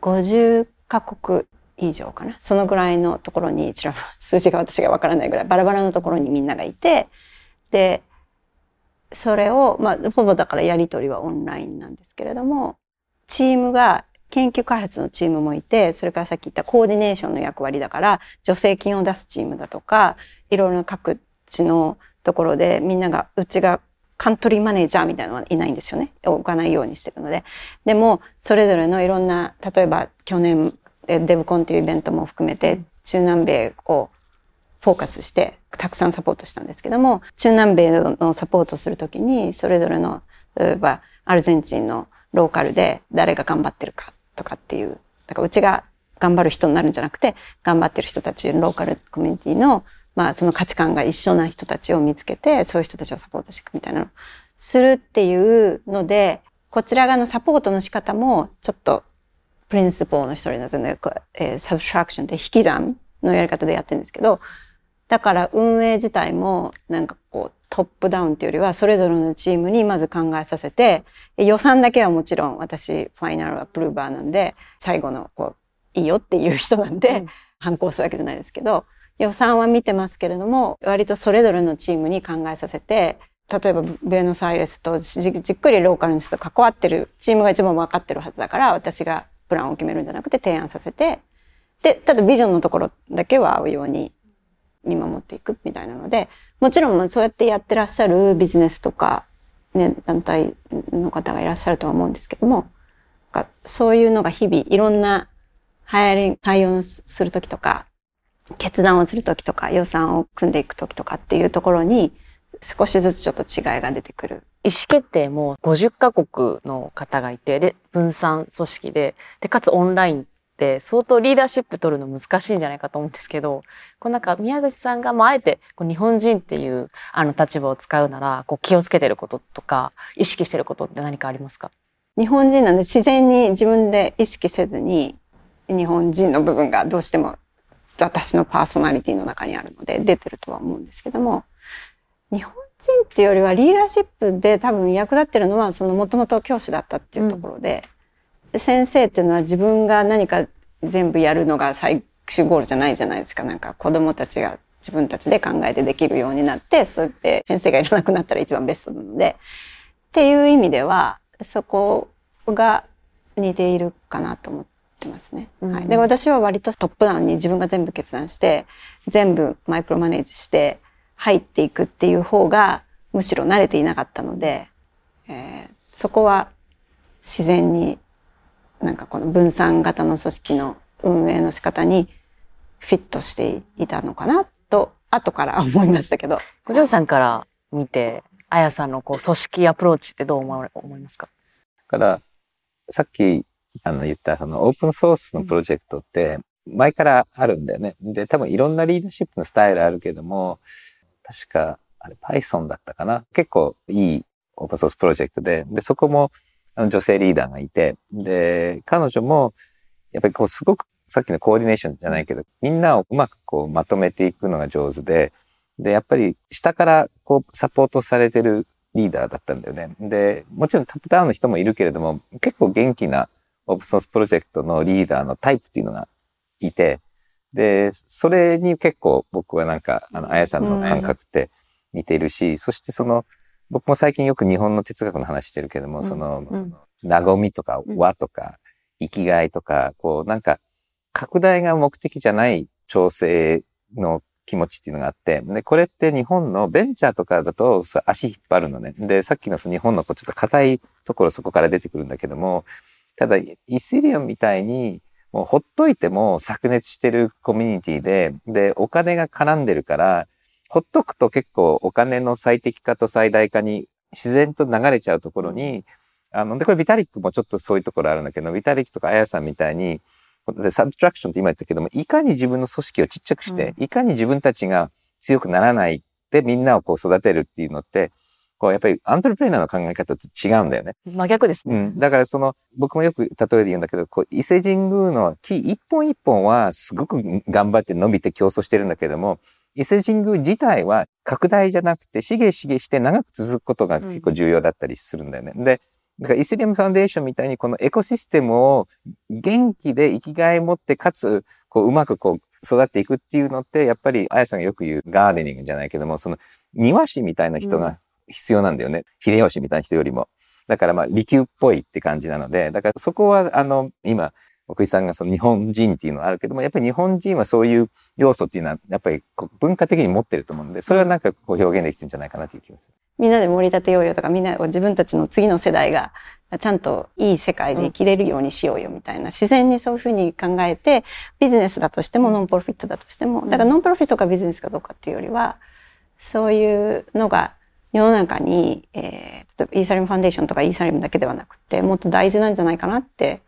50カ国以上かな。そのぐらいのところにちら数字が私がわからないぐらいバラバラのところにみんながいてでそれをまあほぼだからやり取りはオンラインなんですけれどもチームが研究開発のチームもいてそれからさっき言ったコーディネーションの役割だから助成金を出すチームだとかいろいろな各地のところでみんながうちがカントリーマネージャーみたいなのはいないんですよね。置かないようにしてるので。でもそれぞれのいろんな例えば去年デブコンっていうイベントも含めて中南米をフォーカスしてたくさんサポートしたんですけども中南米のサポートするときにそれぞれの例えばアルゼンチンのローカルで誰が頑張ってるかとかっていうだからうちが頑張る人になるんじゃなくて頑張ってる人たちローカルコミュニティのまあその価値観が一緒な人たちを見つけてそういう人たちをサポートしていくみたいなのをするっていうのでこちら側のサポートの仕方もちょっとプリンシポーの一人の、ねえー、サブストラクションって引き算のやり方でやってるんですけどだから運営自体もなんかこうトップダウンっていうよりはそれぞれのチームにまず考えさせて予算だけはもちろん私ファイナルアプローバーなんで最後のこういいよっていう人なんで、うん。反抗するわけじゃないですけど予算は見てますけれども割とそれぞれのチームに考えさせて例えばベノスアイレスとじじっくりローカルの人と関わってるチームが一番分かってるはずだから私がプランを決めるんじゃなくて提案させてでただビジョンのところだけは合うように見守っていくみたいなのでもちろんそうやってやってらっしゃるビジネスとか、ね、団体の方がいらっしゃるとは思うんですけどもそういうのが日々いろんな流行り対応する時とか決断をする時とか予算を組んでいく時とかっていうところに少しずつちょっと違いが出てくる。意思決定も50カ国の方がいて、で、分散組織で、で、かつオンラインって相当リーダーシップ取るの難しいんじゃないかと思うんですけど、こうなんか宮口さんがもうあえてこう日本人っていうあの立場を使うなら、こう気をつけてることとか、意識してることって何かありますか？日本人なんで自然に自分で意識せずに日本人の部分がどうしても私のパーソナリティの中にあるので出てるとは思うんですけども日本人っていうよりはリーダーシップで多分役立ってるのはそのもともと教師だったっていうところでうん、で先生っていうのは自分が何か全部やるのが最終ゴールじゃないじゃないですか。なんか子どもたちが自分たちで考えてできるようになってそうやって先生がいらなくなったら一番ベストなので。っていう意味ではそこが似ているかなと思ってますね。うん、はい、で私は割とトップダウンに自分が全部決断して全部マイクロマネージして入っていくっていう方がむしろ慣れていなかったので、えー、そこは自然になんかこの分散型の組織の運営の仕方にフィットしていたのかなと後から思いましたけど。五条さんから見て、あやさんのこう組織アプローチってどう思いますか？からさっきあの言ったそのオープンソースのプロジェクトって前からあるんだよね。で、多分いろんなリーダーシップのスタイルあるけども、確かあれ Python だったかな？結構いいオープンソースプロジェクトで、で、そこも女性リーダーがいて、で、彼女もやっぱりこうすごくさっきのコーディネーションじゃないけど、みんなをうまくこうまとめていくのが上手で、で、やっぱり下からこうサポートされてるリーダーだったんだよね。で、もちろんトップダウンの人もいるけれども、結構元気なオープンソースプロジェクトのリーダーのタイプっていうのがいて、で、それに結構僕はなんか、あの、あやさんの感覚って似ているし、うん、そしてその、僕も最近よく日本の哲学の話してるけども、うん、その、うん、和みとか和とか、生きがいとか、こう、なんか、拡大が目的じゃない調整の気持ちっていうのがあって、で、これって日本のベンチャーとかだと足引っ張るのね。で、さっきのその日本のこうちょっと硬いところそこから出てくるんだけども、ただ、イスリオンみたいに、もうほっといても炸熱してるコミュニティで、で、お金が絡んでるから、ほっとくと結構お金の最適化と最大化に自然と流れちゃうところに、あの、で、これビタリックもちょっとそういうところあるんだけど、ビタリックとかあやさんみたいに、で、サブトラクションって今言ったけども、いかに自分の組織をちっちゃくして、うん、いかに自分たちが強くならないでみんなをこう育てるっていうのって、こうやっぱりアントレプレーナーの考え方と違うんだよね。真逆ですね。うん。だからその、僕もよく例えで言うんだけど、こう伊勢神宮の木一本一本はすごく頑張って伸びて競争してるんだけども、伊勢神宮自体は拡大じゃなくて、しげしげして長く続くことが結構重要だったりするんだよね。うん、で、だからイスリアムファンデーションみたいにこのエコシステムを元気で生きがい持ってかつこううまくこう育っていくっていうのってやっぱりあやさんがよく言うガーデニングじゃないけどもその庭師みたいな人が必要なんだよね、うん、秀吉みたいな人よりも。だからまあ利休っぽいって感じなのでだからそこはあの今奥井さんがその日本人っていうのはあるけども、やっぱり日本人はそういう要素っていうのは、やっぱり文化的に持ってると思うんで、それはなんかこう表現できてるんじゃないかなという気がする。みんなで盛り立てようよとか、みんな自分たちの次の世代がちゃんといい世界で生きれるようにしようよみたいな、自然にそういうふうに考えて、ビジネスだとしてもノンプロフィットだとしても、だからノンプロフィットかビジネスかどうかっていうよりは、そういうのが世の中に、えー、例えばイーサリムファンデーションとかイーサリムだけではなくて、もっと大事なんじゃないかなって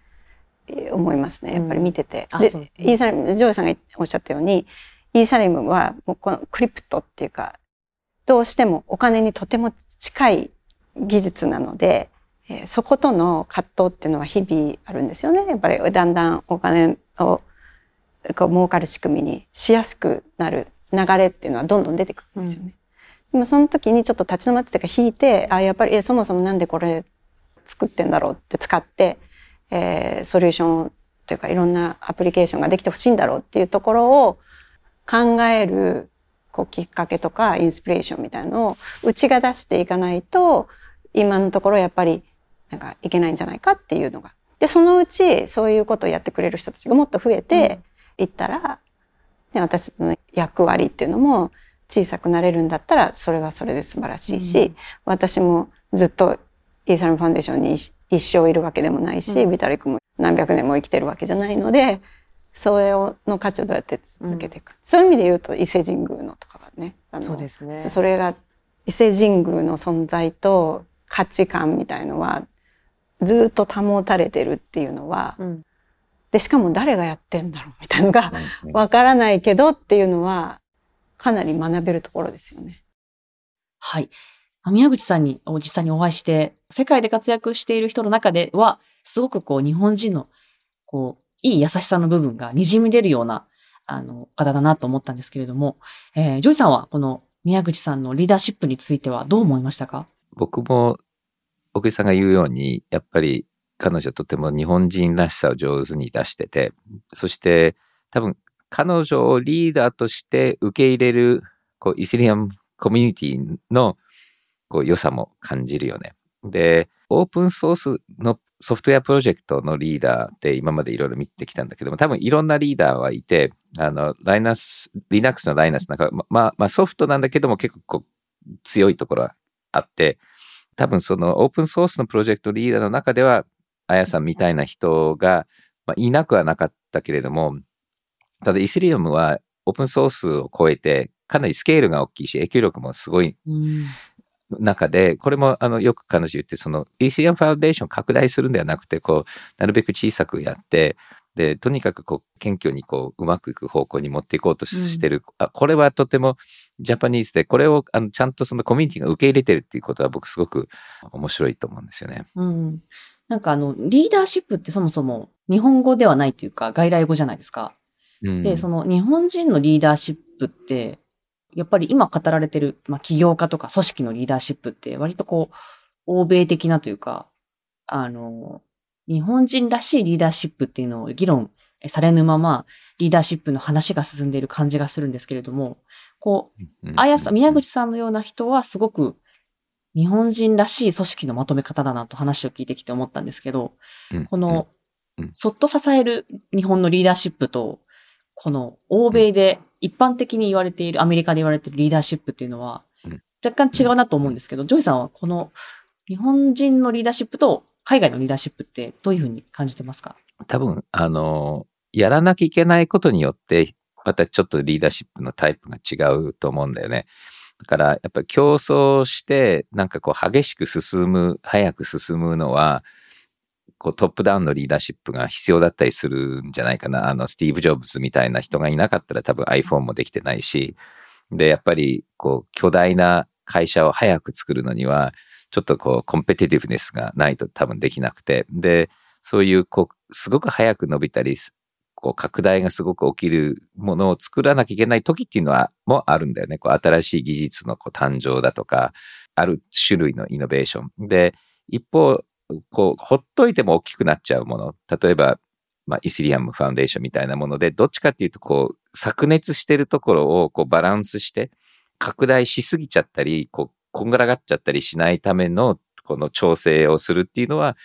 思いますね。やっぱり見てて。うん、で、イーサリム、ジョージさんがおっしゃったように、イーサリムはもうこのクリプトっていうか、どうしてもお金にとても近い技術なので、えー、そことの葛藤っていうのは日々あるんですよね。やっぱりだんだんお金をこう儲かる仕組みにしやすくなる流れっていうのはどんどん出てくるんですよね。うん、でもその時にちょっと立ち止まってか引いて、あやっぱりえそもそもなんでこれ作ってんだろうって使って、えー、ソリューションというかいろんなアプリケーションができてほしいんだろうっていうところを考えるこうきっかけとかインスピレーションみたいなのをうちが出していかないと今のところやっぱりなんかいけないんじゃないかっていうのが。でそのうちそういうことをやってくれる人たちがもっと増えていったら、ね、私の役割っていうのも小さくなれるんだったらそれはそれで素晴らしいし、うん、私もずっとイーサルファンデーションに一生いるわけでもないし、うん、ビタリックも何百年も生きてるわけじゃないのでそれをの価値をどうやって続けていく、そういう意味で言うと伊勢神宮のとかはねあのそうですね。それが伊勢神宮の存在と価値観みたいのはずっと保たれてるっていうのはうんでしかも誰がやってんだろうみたいのがうんわからないけどっていうのはかなり学べるところですよね。はい。宮口さんに実際にお会いして、世界で活躍している人の中では、すごくこう、日本人の、こう、いい優しさの部分が滲み出るような、あの、方だなと思ったんですけれども、えージョイさんはこの宮口さんのリーダーシップについてはどう思いましたか？僕も奥井さんが言うようにやっぱり彼女とても日本人らしさを上手に出しててそして多分彼女をリーダーとして受け入れるこうイスリアムコミュニティのこう良さも感じるよね。でオープンソースのソフトウェアプロジェクトのリーダーって今までいろいろ見てきたんだけども多分いろんなリーダーはいてあのライナス Linux のライナスなんかまあまあソフトなんだけども結構強いところはあって多分そのオープンソースのプロジェクトリーダーの中では、あやさんみたいな人が、まあ、いなくはなかったけれども、ただイスリアムはオープンソースを超えて、かなりスケールが大きいし、影響力もすごい。中で、これもあのよく彼女言って、そのイスリアムファウンデーションを拡大するんではなくて、こう、なるべく小さくやって、で、とにかくこう、謙虚にこう、うまくいく方向に持っていこうとしてる。あこれはとてもジャパニーズで、これをあのちゃんとそのコミュニティが受け入れてるっていうことは僕すごく面白いと思うんですよね。うん。なんかあの、リーダーシップってそもそも日本語ではないというか外来語じゃないですか。うんで、その日本人のリーダーシップって、やっぱり今語られてる、まあ、起業家とか組織のリーダーシップって割とこう、欧米的なというか、あの、日本人らしいリーダーシップっていうのを議論されぬまま、リーダーシップの話が進んでいる感じがするんですけれども、こう、うんあやさん、宮口さんのような人はすごく日本人らしい組織のまとめ方だなと話を聞いてきて思ったんですけど、うんこのそっと支える日本のリーダーシップと、この欧米で一般的に言われている、アメリカで言われているリーダーシップっていうのはうん、若干違うなと思うんですけど、ジョイさんはこの日本人のリーダーシップと海外のリーダーシップってどういうふうに感じてますか？多分、あの、やらなきゃいけないことによって、またちょっとリーダーシップのタイプが違うと思うんだよね。だから、やっぱり競争して、なんかこう激しく進む、早く進むのは、こうトップダウンのリーダーシップが必要だったりするんじゃないかな。あの、スティーブ・ジョブズみたいな人がいなかったら多分 iPhone もできてないし、で、やっぱり、こう、巨大な会社を早く作るのには、ちょっとこう、コンペティティブネスがないと多分できなくて、で、そういう、こう、すごく早く伸びたり、こう、拡大がすごく起きるものを作らなきゃいけない時っていうのは、もあるんだよね。こう、新しい技術のこう誕生だとか、ある種類のイノベーション。で、一方、こう、ほっといても大きくなっちゃうもの。例えば、まあ、イスリアムファウンデーションみたいなもので、どっちかっていうと、こう、炸裂してるところを、こう、バランスして、拡大しすぎちゃったり、こう、こんがらがっちゃったりしないための、この調整をするっていうのは、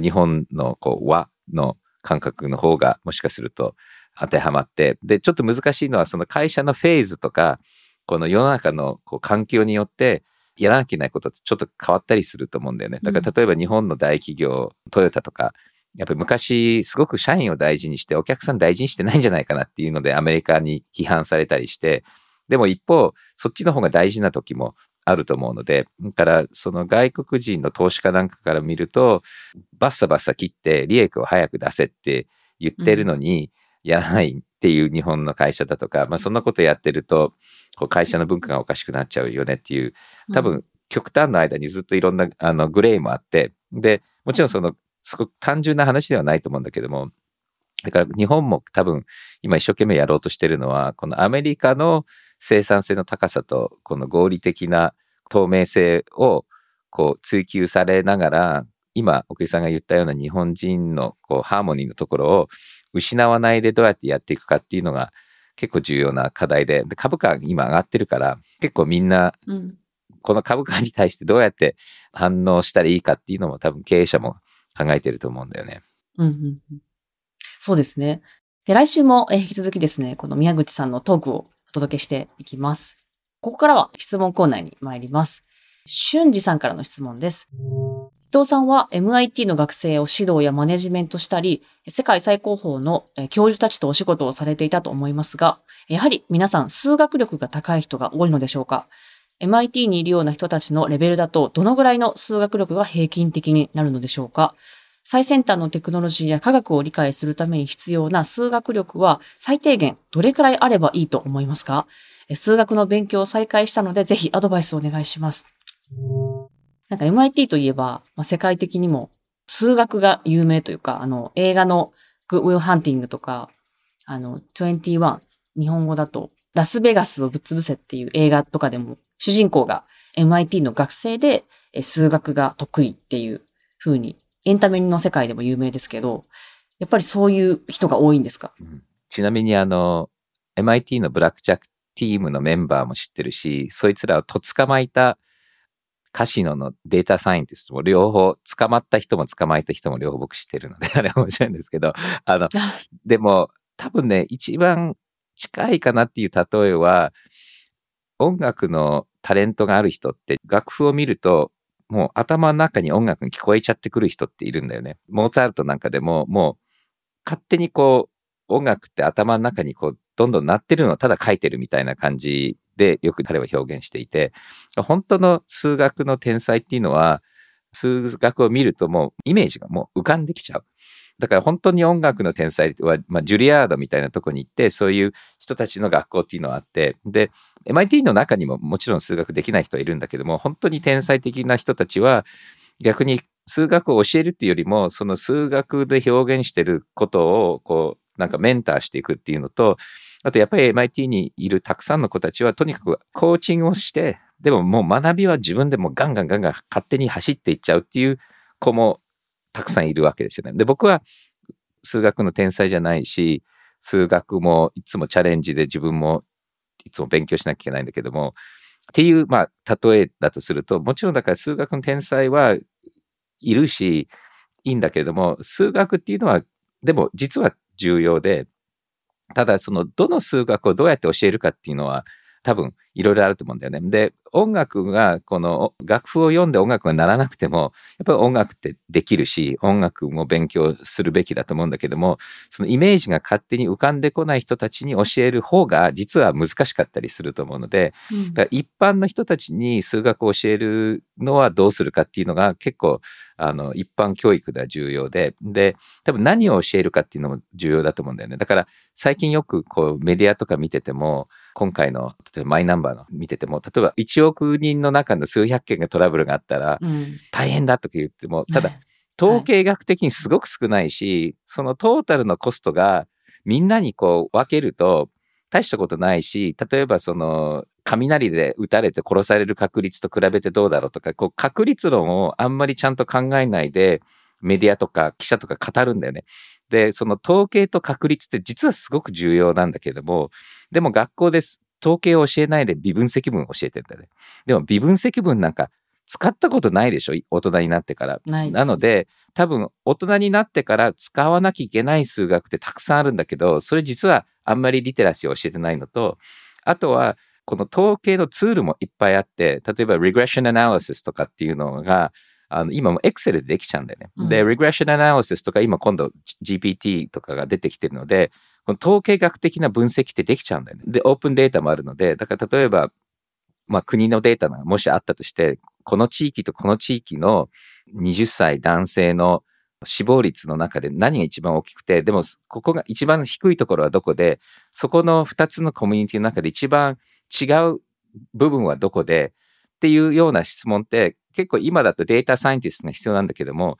日本の、こう、和の感覚の方が、もしかすると当てはまって、で、ちょっと難しいのは、その会社のフェーズとか、この世の中のこう環境によって、やらなきゃいけないことってちょっと変わったりすると思うんだよね。だから例えば日本の大企業、トヨタとか、やっぱり昔すごく社員を大事にしてお客さん大事にしてないんじゃないかなっていうのでアメリカに批判されたりして、でも一方、そっちの方が大事な時もあると思うので、だからその外国人の投資家なんかから見ると、バッサバッサ切って利益を早く出せって言ってるのに、やらないっていう日本の会社だとか、まあそんなことやってると、こう会社の文化がおかしくなっちゃうよねっていう、多分極端の間にずっといろんなあのグレーもあって、で、もちろん。その、すごく単純な話ではないと思うんだけども、だから日本も多分今一生懸命やろうとしてるのは、このアメリカの生産性の高さと、この合理的な透明性をこう追求されながら、今、奥井さんが言ったような日本人のこうハーモニーのところを失わないでどうやってやっていくかっていうのが結構重要な課題で、で株価が今上がってるから、結構みんなうん。この株価に対してどうやって反応したらいいかっていうのも多分経営者も考えてると思うんだよね。うんうんうんそうですね。で、来週もえー引き続きですね、この宮口さんのトークをお届けしていきます。ここからは質問コーナーに参ります。俊二さんからの質問です。藤さんは MIT の学生を指導やマネジメントしたり、世界最高峰の教授たちとお仕事をされていたと思いますが、やはり皆さん数学力が高い人が多いのでしょうか ?MIT にいるような人たちのレベルだと、どのぐらいの数学力が平均的になるのでしょうか？最先端のテクノロジーや科学を理解するために必要な数学力は最低限どれくらいあればいいと思いますか？数学の勉強を再開したのでぜひアドバイスをお願いします。なんか MIT といえば、まあ、世界的にも数学が有名というか、あの映画のグッウィルハンティングとか、あの21、日本語だとラスベガスをぶっ潰せっていう映画とかでも主人公が MIT の学生で数学が得意っていう風にエンタメの世界でも有名ですけど、やっぱりそういう人が多いんですか？ちなみにあの、MIT のブラックジャックティームのメンバーも知ってるし、そいつらをと捕まえたカシノのデータサイエンティストも両方、捕まった人も捕まえた人も両方僕知ってるので、あれ面白いんですけど、あの、でも多分ね、一番近いかなっていう例えは、音楽のタレントがある人って楽譜を見ると、もう頭の中に音楽に聞こえちゃってくる人っているんだよね。モーツァルトなんかでも、もう勝手にこう、音楽って頭の中にこう、どんどん鳴ってるのをただ書いてるみたいな感じでよく彼は表現していて、本当の数学の天才っていうのは、数学を見るともうイメージがもう浮かんできちゃう。だから本当に音楽の天才は、まあ、ジュリアードみたいなとこに行って、そういう人たちの学校っていうのはあって、で、MIT の中にももちろん数学できない人はいるんだけども、本当に天才的な人たちは、逆に数学を教えるっていうよりも、その数学で表現してることを、こう、なんかメンターしていくっていうのと、あとやっぱり MIT にいるたくさんの子たちは、とにかくコーチングをして、でももう学びは自分でもガンガンガンガン勝手に走っていっちゃうっていう子もたくさんいるわけですよね。で、僕は数学の天才じゃないし、数学もいつもチャレンジで自分もいつも勉強しなきゃいけないんだけども、っていう、まあ、例えだとすると、もちろんだから数学の天才はいるし、いいんだけれども、数学っていうのは、でも実は重要で、ただそのどの数学をどうやって教えるかっていうのは多分いろいろあると思うんだよね。で、音楽がこの楽譜を読んで音楽がならなくても、やっぱり音楽ってできるし、音楽も勉強するべきだと思うんだけども、そのイメージが勝手に浮かんでこない人たちに教える方が実は難しかったりすると思うので、だから一般の人たちに数学を教えるのはどうするかっていうのが結構あの一般教育では重要で、で、多分何を教えるかっていうのも重要だと思うんだよね。だから最近よくこうメディアとか見てても、今回の例えばマイナンバーの見てても、例えば1億人の中の数百件がトラブルがあったらうん。大変だとか言っても、ただ統計学的にすごく少ないし、そのトータルのコストがみんなにこう分けると大したことないし、例えばその雷で撃たれて殺される確率と比べてどうだろうとか、こう確率論をあんまりちゃんと考えないでメディアとか記者とか語るんだよね。で、その統計と確率って実はすごく重要なんだけれども、でも学校です。統計を教えないで微分積分を教えてんだよね。でも微分積分なんか使ったことないでしょ？大人になってから。なので、多分大人になってから使わなきゃいけない数学ってたくさんあるんだけど、それ実はあんまりリテラシーを教えてないのと、あとは、この統計のツールもいっぱいあって、例えば regression analysis とかっていうのが、あの今も Excel でできちゃうんだよね。うんで、regression analysis とか今今度 GPT とかが出てきてるので、この統計学的な分析ってできちゃうんだよね。で、オープンデータもあるので、だから例えば、まあ国のデータがもしあったとして、この地域とこの地域の20歳男性の死亡率の中で何が一番大きくて、でもここが一番低いところはどこで、そこの2つのコミュニティの中で一番違う部分はどこでっていうような質問って結構今だとデータサイエンティストが必要なんだけども、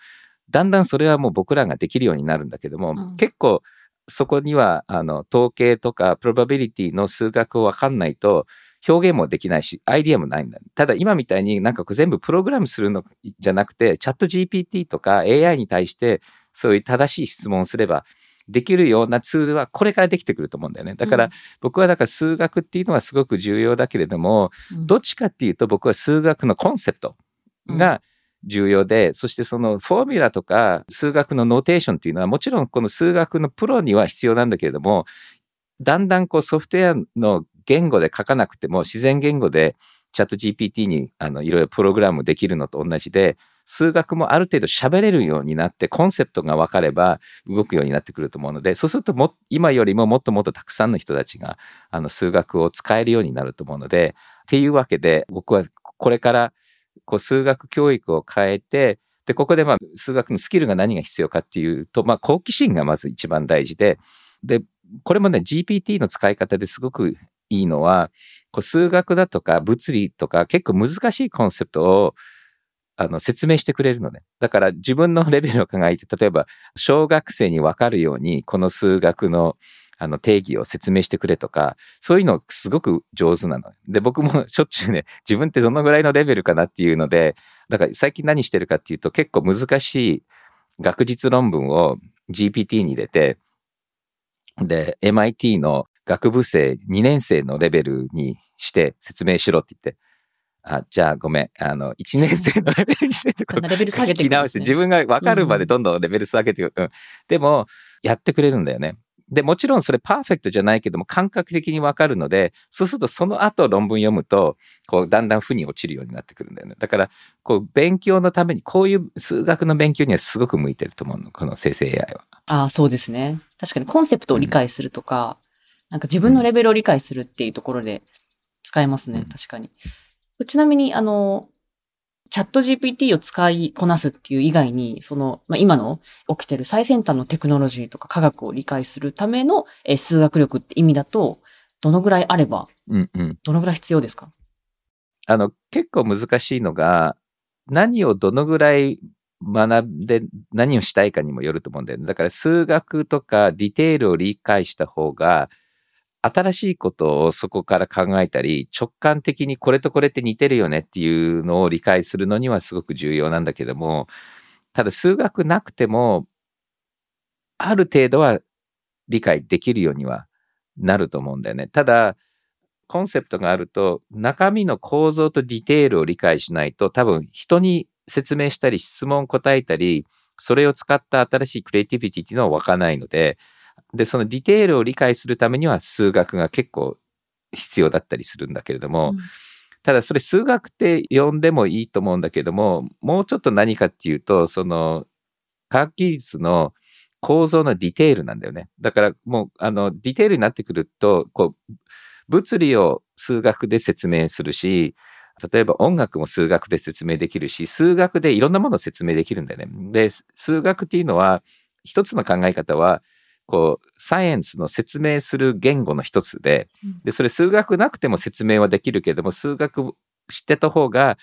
だんだんそれはもう僕らができるようになるんだけども、うん結構そこにはあの統計とかプロバビリティの数学をわかんないと表現もできないし、アイディアもないんだ。ただ今みたいになんか全部プログラムするのじゃなくて、チャット GPT とか AI に対してそういう正しい質問をすればできるようなツールはこれからできてくると思うんだよね。だから僕はだから数学っていうのはすごく重要だけれども、うんどっちかっていうと僕は数学のコンセプトが重要で、そしてその formula とか数学の notation っていうのはもちろんこの数学のプロには必要なんだけれども、だんだんこうソフトウェアの言語で書かなくても自然言語でチャット GPT にあのいろいろプログラムできるのと同じで、数学もある程度喋れるようになって、コンセプトが分かれば動くようになってくると思うので、そうするとも、今よりももっともっとたくさんの人たちが、あの、数学を使えるようになると思うので、っていうわけで、僕はこれから、こう、数学教育を変えて、で、ここでまあ、数学のスキルが何が必要かっていうと、まあ、好奇心がまず一番大事で、で、これもね、GPT の使い方ですごくいいのは、こう数学だとか物理とか結構難しいコンセプトをあの説明してくれるのね。だから自分のレベルを考えて、例えば小学生にわかるようにこの数学のあの定義を説明してくれとか、そういうのすごく上手なの。で、僕も しょっちゅうね、自分ってどのぐらいのレベルかなっていうので、だから最近何してるかっていうと結構難しい学術論文を GPT に入れて、で、MIT の学部生2年生のレベルにして説明しろって言って、あ、じゃあごめん、あの、1年生のレベルにしてってこレベル下げて聞き直して、自分が分かるまでどんどんレベル下げていく。うん、でも、やってくれるんだよね。で、もちろんそれパーフェクトじゃないけども、感覚的にわかるので、そうするとその後論文読むと、こう、だんだん負に落ちるようになってくるんだよね。だから、こう、勉強のために、こういう数学の勉強にはすごく向いてると思うの、この生成 AI は。ああ、そうですね。確かにコンセプトを理解するとか、なんか自分のレベルを理解するっていうところで使えますね。うん確かに。ちなみに、あの、チャット GPT を使いこなすっていう以外に、その、まあ、今の起きてる最先端のテクノロジーとか科学を理解するためのえー数学力って意味だと、どのぐらいあれば、うんうん。どのぐらい必要ですか？あの、結構難しいのが、何をどのぐらい学んで何をしたいかにもよると思うんだよね。だから数学とかディテールを理解した方が、新しいことをそこから考えたり、直感的にこれとこれって似てるよねっていうのを理解するのにはすごく重要なんだけども、ただ数学なくても、ある程度は理解できるようにはなると思うんだよね。ただ、コンセプトがあると、中身の構造とディテールを理解しないと、多分人に説明したり、質問答えたり、それを使った新しいクリエイティビティっていうのは湧かないので、で、そのディテールを理解するためには数学が結構必要だったりするんだけれども、うんただそれ数学って呼んでもいいと思うんだけども、もうちょっと何かっていうと、その科学技術の構造のディテールなんだよね。だからもう、あの、ディテールになってくると、こう、物理を数学で説明するし、例えば音楽も数学で説明できるし、数学でいろんなものを説明できるんだよね。で、数学っていうのは、一つの考え方は、こう、サイエンスの説明する言語の一つで、で、それ数学なくても説明はできるけれども、数学知ってた方が、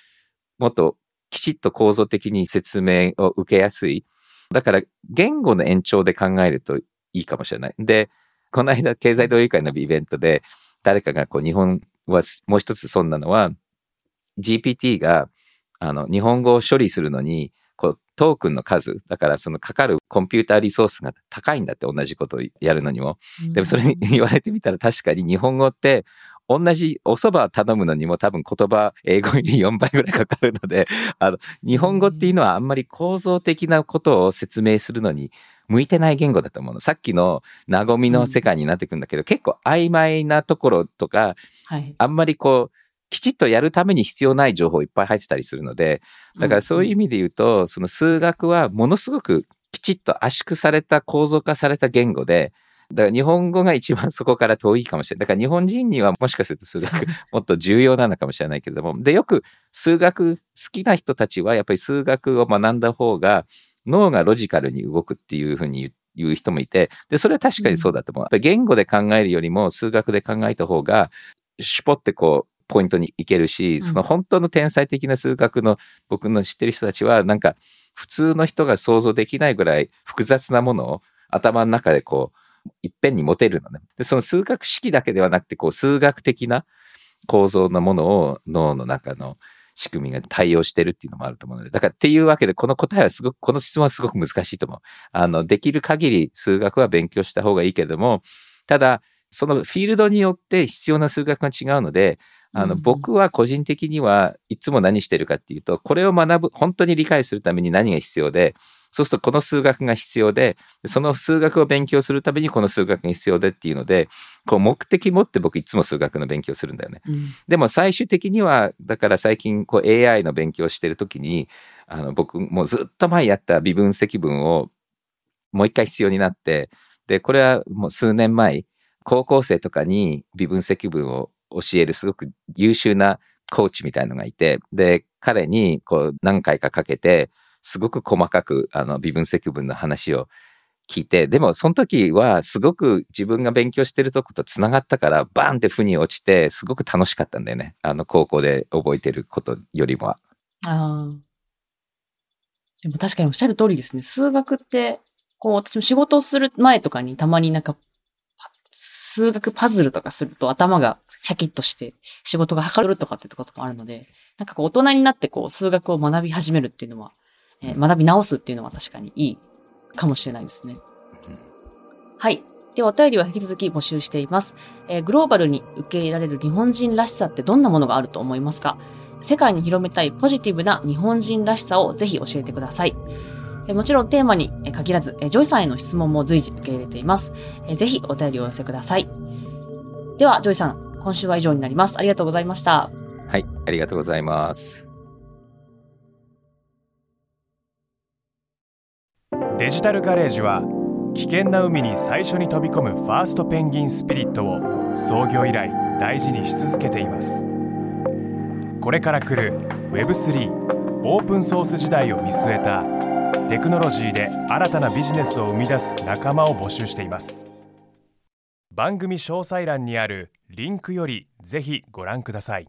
もっときちっと構造的に説明を受けやすい。だから、言語の延長で考えるといいかもしれない。で、この間、経済同友会のイベントで、誰かがこう、日本はもう一つ損なのは、GPT が、あの、日本語を処理するのに、こう、トークンの数、だからそのかかるコンピューターリソースが高いんだって、同じことをやるのにも。でもそれに言われてみたら確かに日本語って同じお蕎麦頼むのにも多分言葉英語より4倍ぐらいかかるので、あの、日本語っていうのはあんまり構造的なことを説明するのに向いてない言語だと思うの。さっきの和みの世界になってくるんだけど、結構曖昧なところとか、はい。あんまりこう、きちっとやるために必要ない情報いっぱい入ってたりするので、だからそういう意味で言うと、その数学はものすごくきちっと圧縮された構造化された言語で、だから日本語が一番そこから遠いかもしれない。だから日本人にはもしかすると数学 もっと重要なのかもしれないけれども、で、よく数学好きな人たちはやっぱり数学を学んだ方が脳がロジカルに動くっていうふうに言う人もいて、で、それは確かにそうだと思う。やっぱり言語で考えるよりも数学で考えた方が、シュポってこう、ポイントにいけるし、その本当の天才的な数学の僕の知ってる人たちは、なんか普通の人が想像できないぐらい複雑なものを頭の中でこう、いっぺんに持てるのね。で、その数学式だけではなくて、こう、数学的な構造のものを脳の中の仕組みが対応してるっていうのもあると思うので、だからっていうわけで、この答えはすごく、この質問はすごく難しいと思う。あの、できる限り数学は勉強した方がいいけれども、ただ、そのフィールドによって必要な数学が違うので、あの、うん僕は個人的にはいつも何してるかっていうと、これを学ぶ、本当に理解するために何が必要で、そうするとこの数学が必要で、その数学を勉強するためにこの数学が必要でっていうので、こう目的持って僕いつも数学の勉強するんだよね。うんでも最終的には、だから最近こう AI の勉強してるときに、あの僕もうずっと前やった微分積分をもう一回必要になって、で、これはもう数年前、高校生とかに微分積分を教えるすごく優秀なコーチみたいのがいて、で、彼にこう何回かかけて、すごく細かくあの微分積分の話を聞いて、でもその時はすごく自分が勉強してるとことつながったから、バーンって負に落ちて、すごく楽しかったんだよね。あの高校で覚えてることよりもは。ああ。でも確かにおっしゃる通りですね。数学って、こう、私も仕事をする前とかにたまになんか、数学パズルとかすると頭がシャキッとして仕事がはかるとかってこともあるので、なんかこう大人になってこう数学を学び始めるっていうのは、えー学び直すっていうのは確かにいいかもしれないですね。はい。ではお便りは引き続き募集しています。えーグローバルに受け入れられる日本人らしさってどんなものがあると思いますか？世界に広めたいポジティブな日本人らしさをぜひ教えてください。えーもちろんテーマにえー限らず、えージョイさんへの質問も随時受け入れています。えーぜひお便りをお寄せください。では、ジョイさん、今週は以上になります。ありがとうございました。はい、ありがとうございます。デジタルガレージは危険な海に最初に飛び込むファーストペンギンスピリットを創業以来大事にし続けていますこれから来る Web3 オープンソース時代を見据えたテクノロジーで新たなビジネスを生み出す仲間を募集しています番組詳細欄にあるリンクよりぜひご覧ください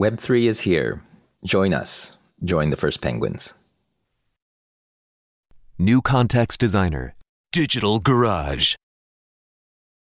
Web3 is here. Join us. Join the first penguins. New Context Designer. Digital Garage.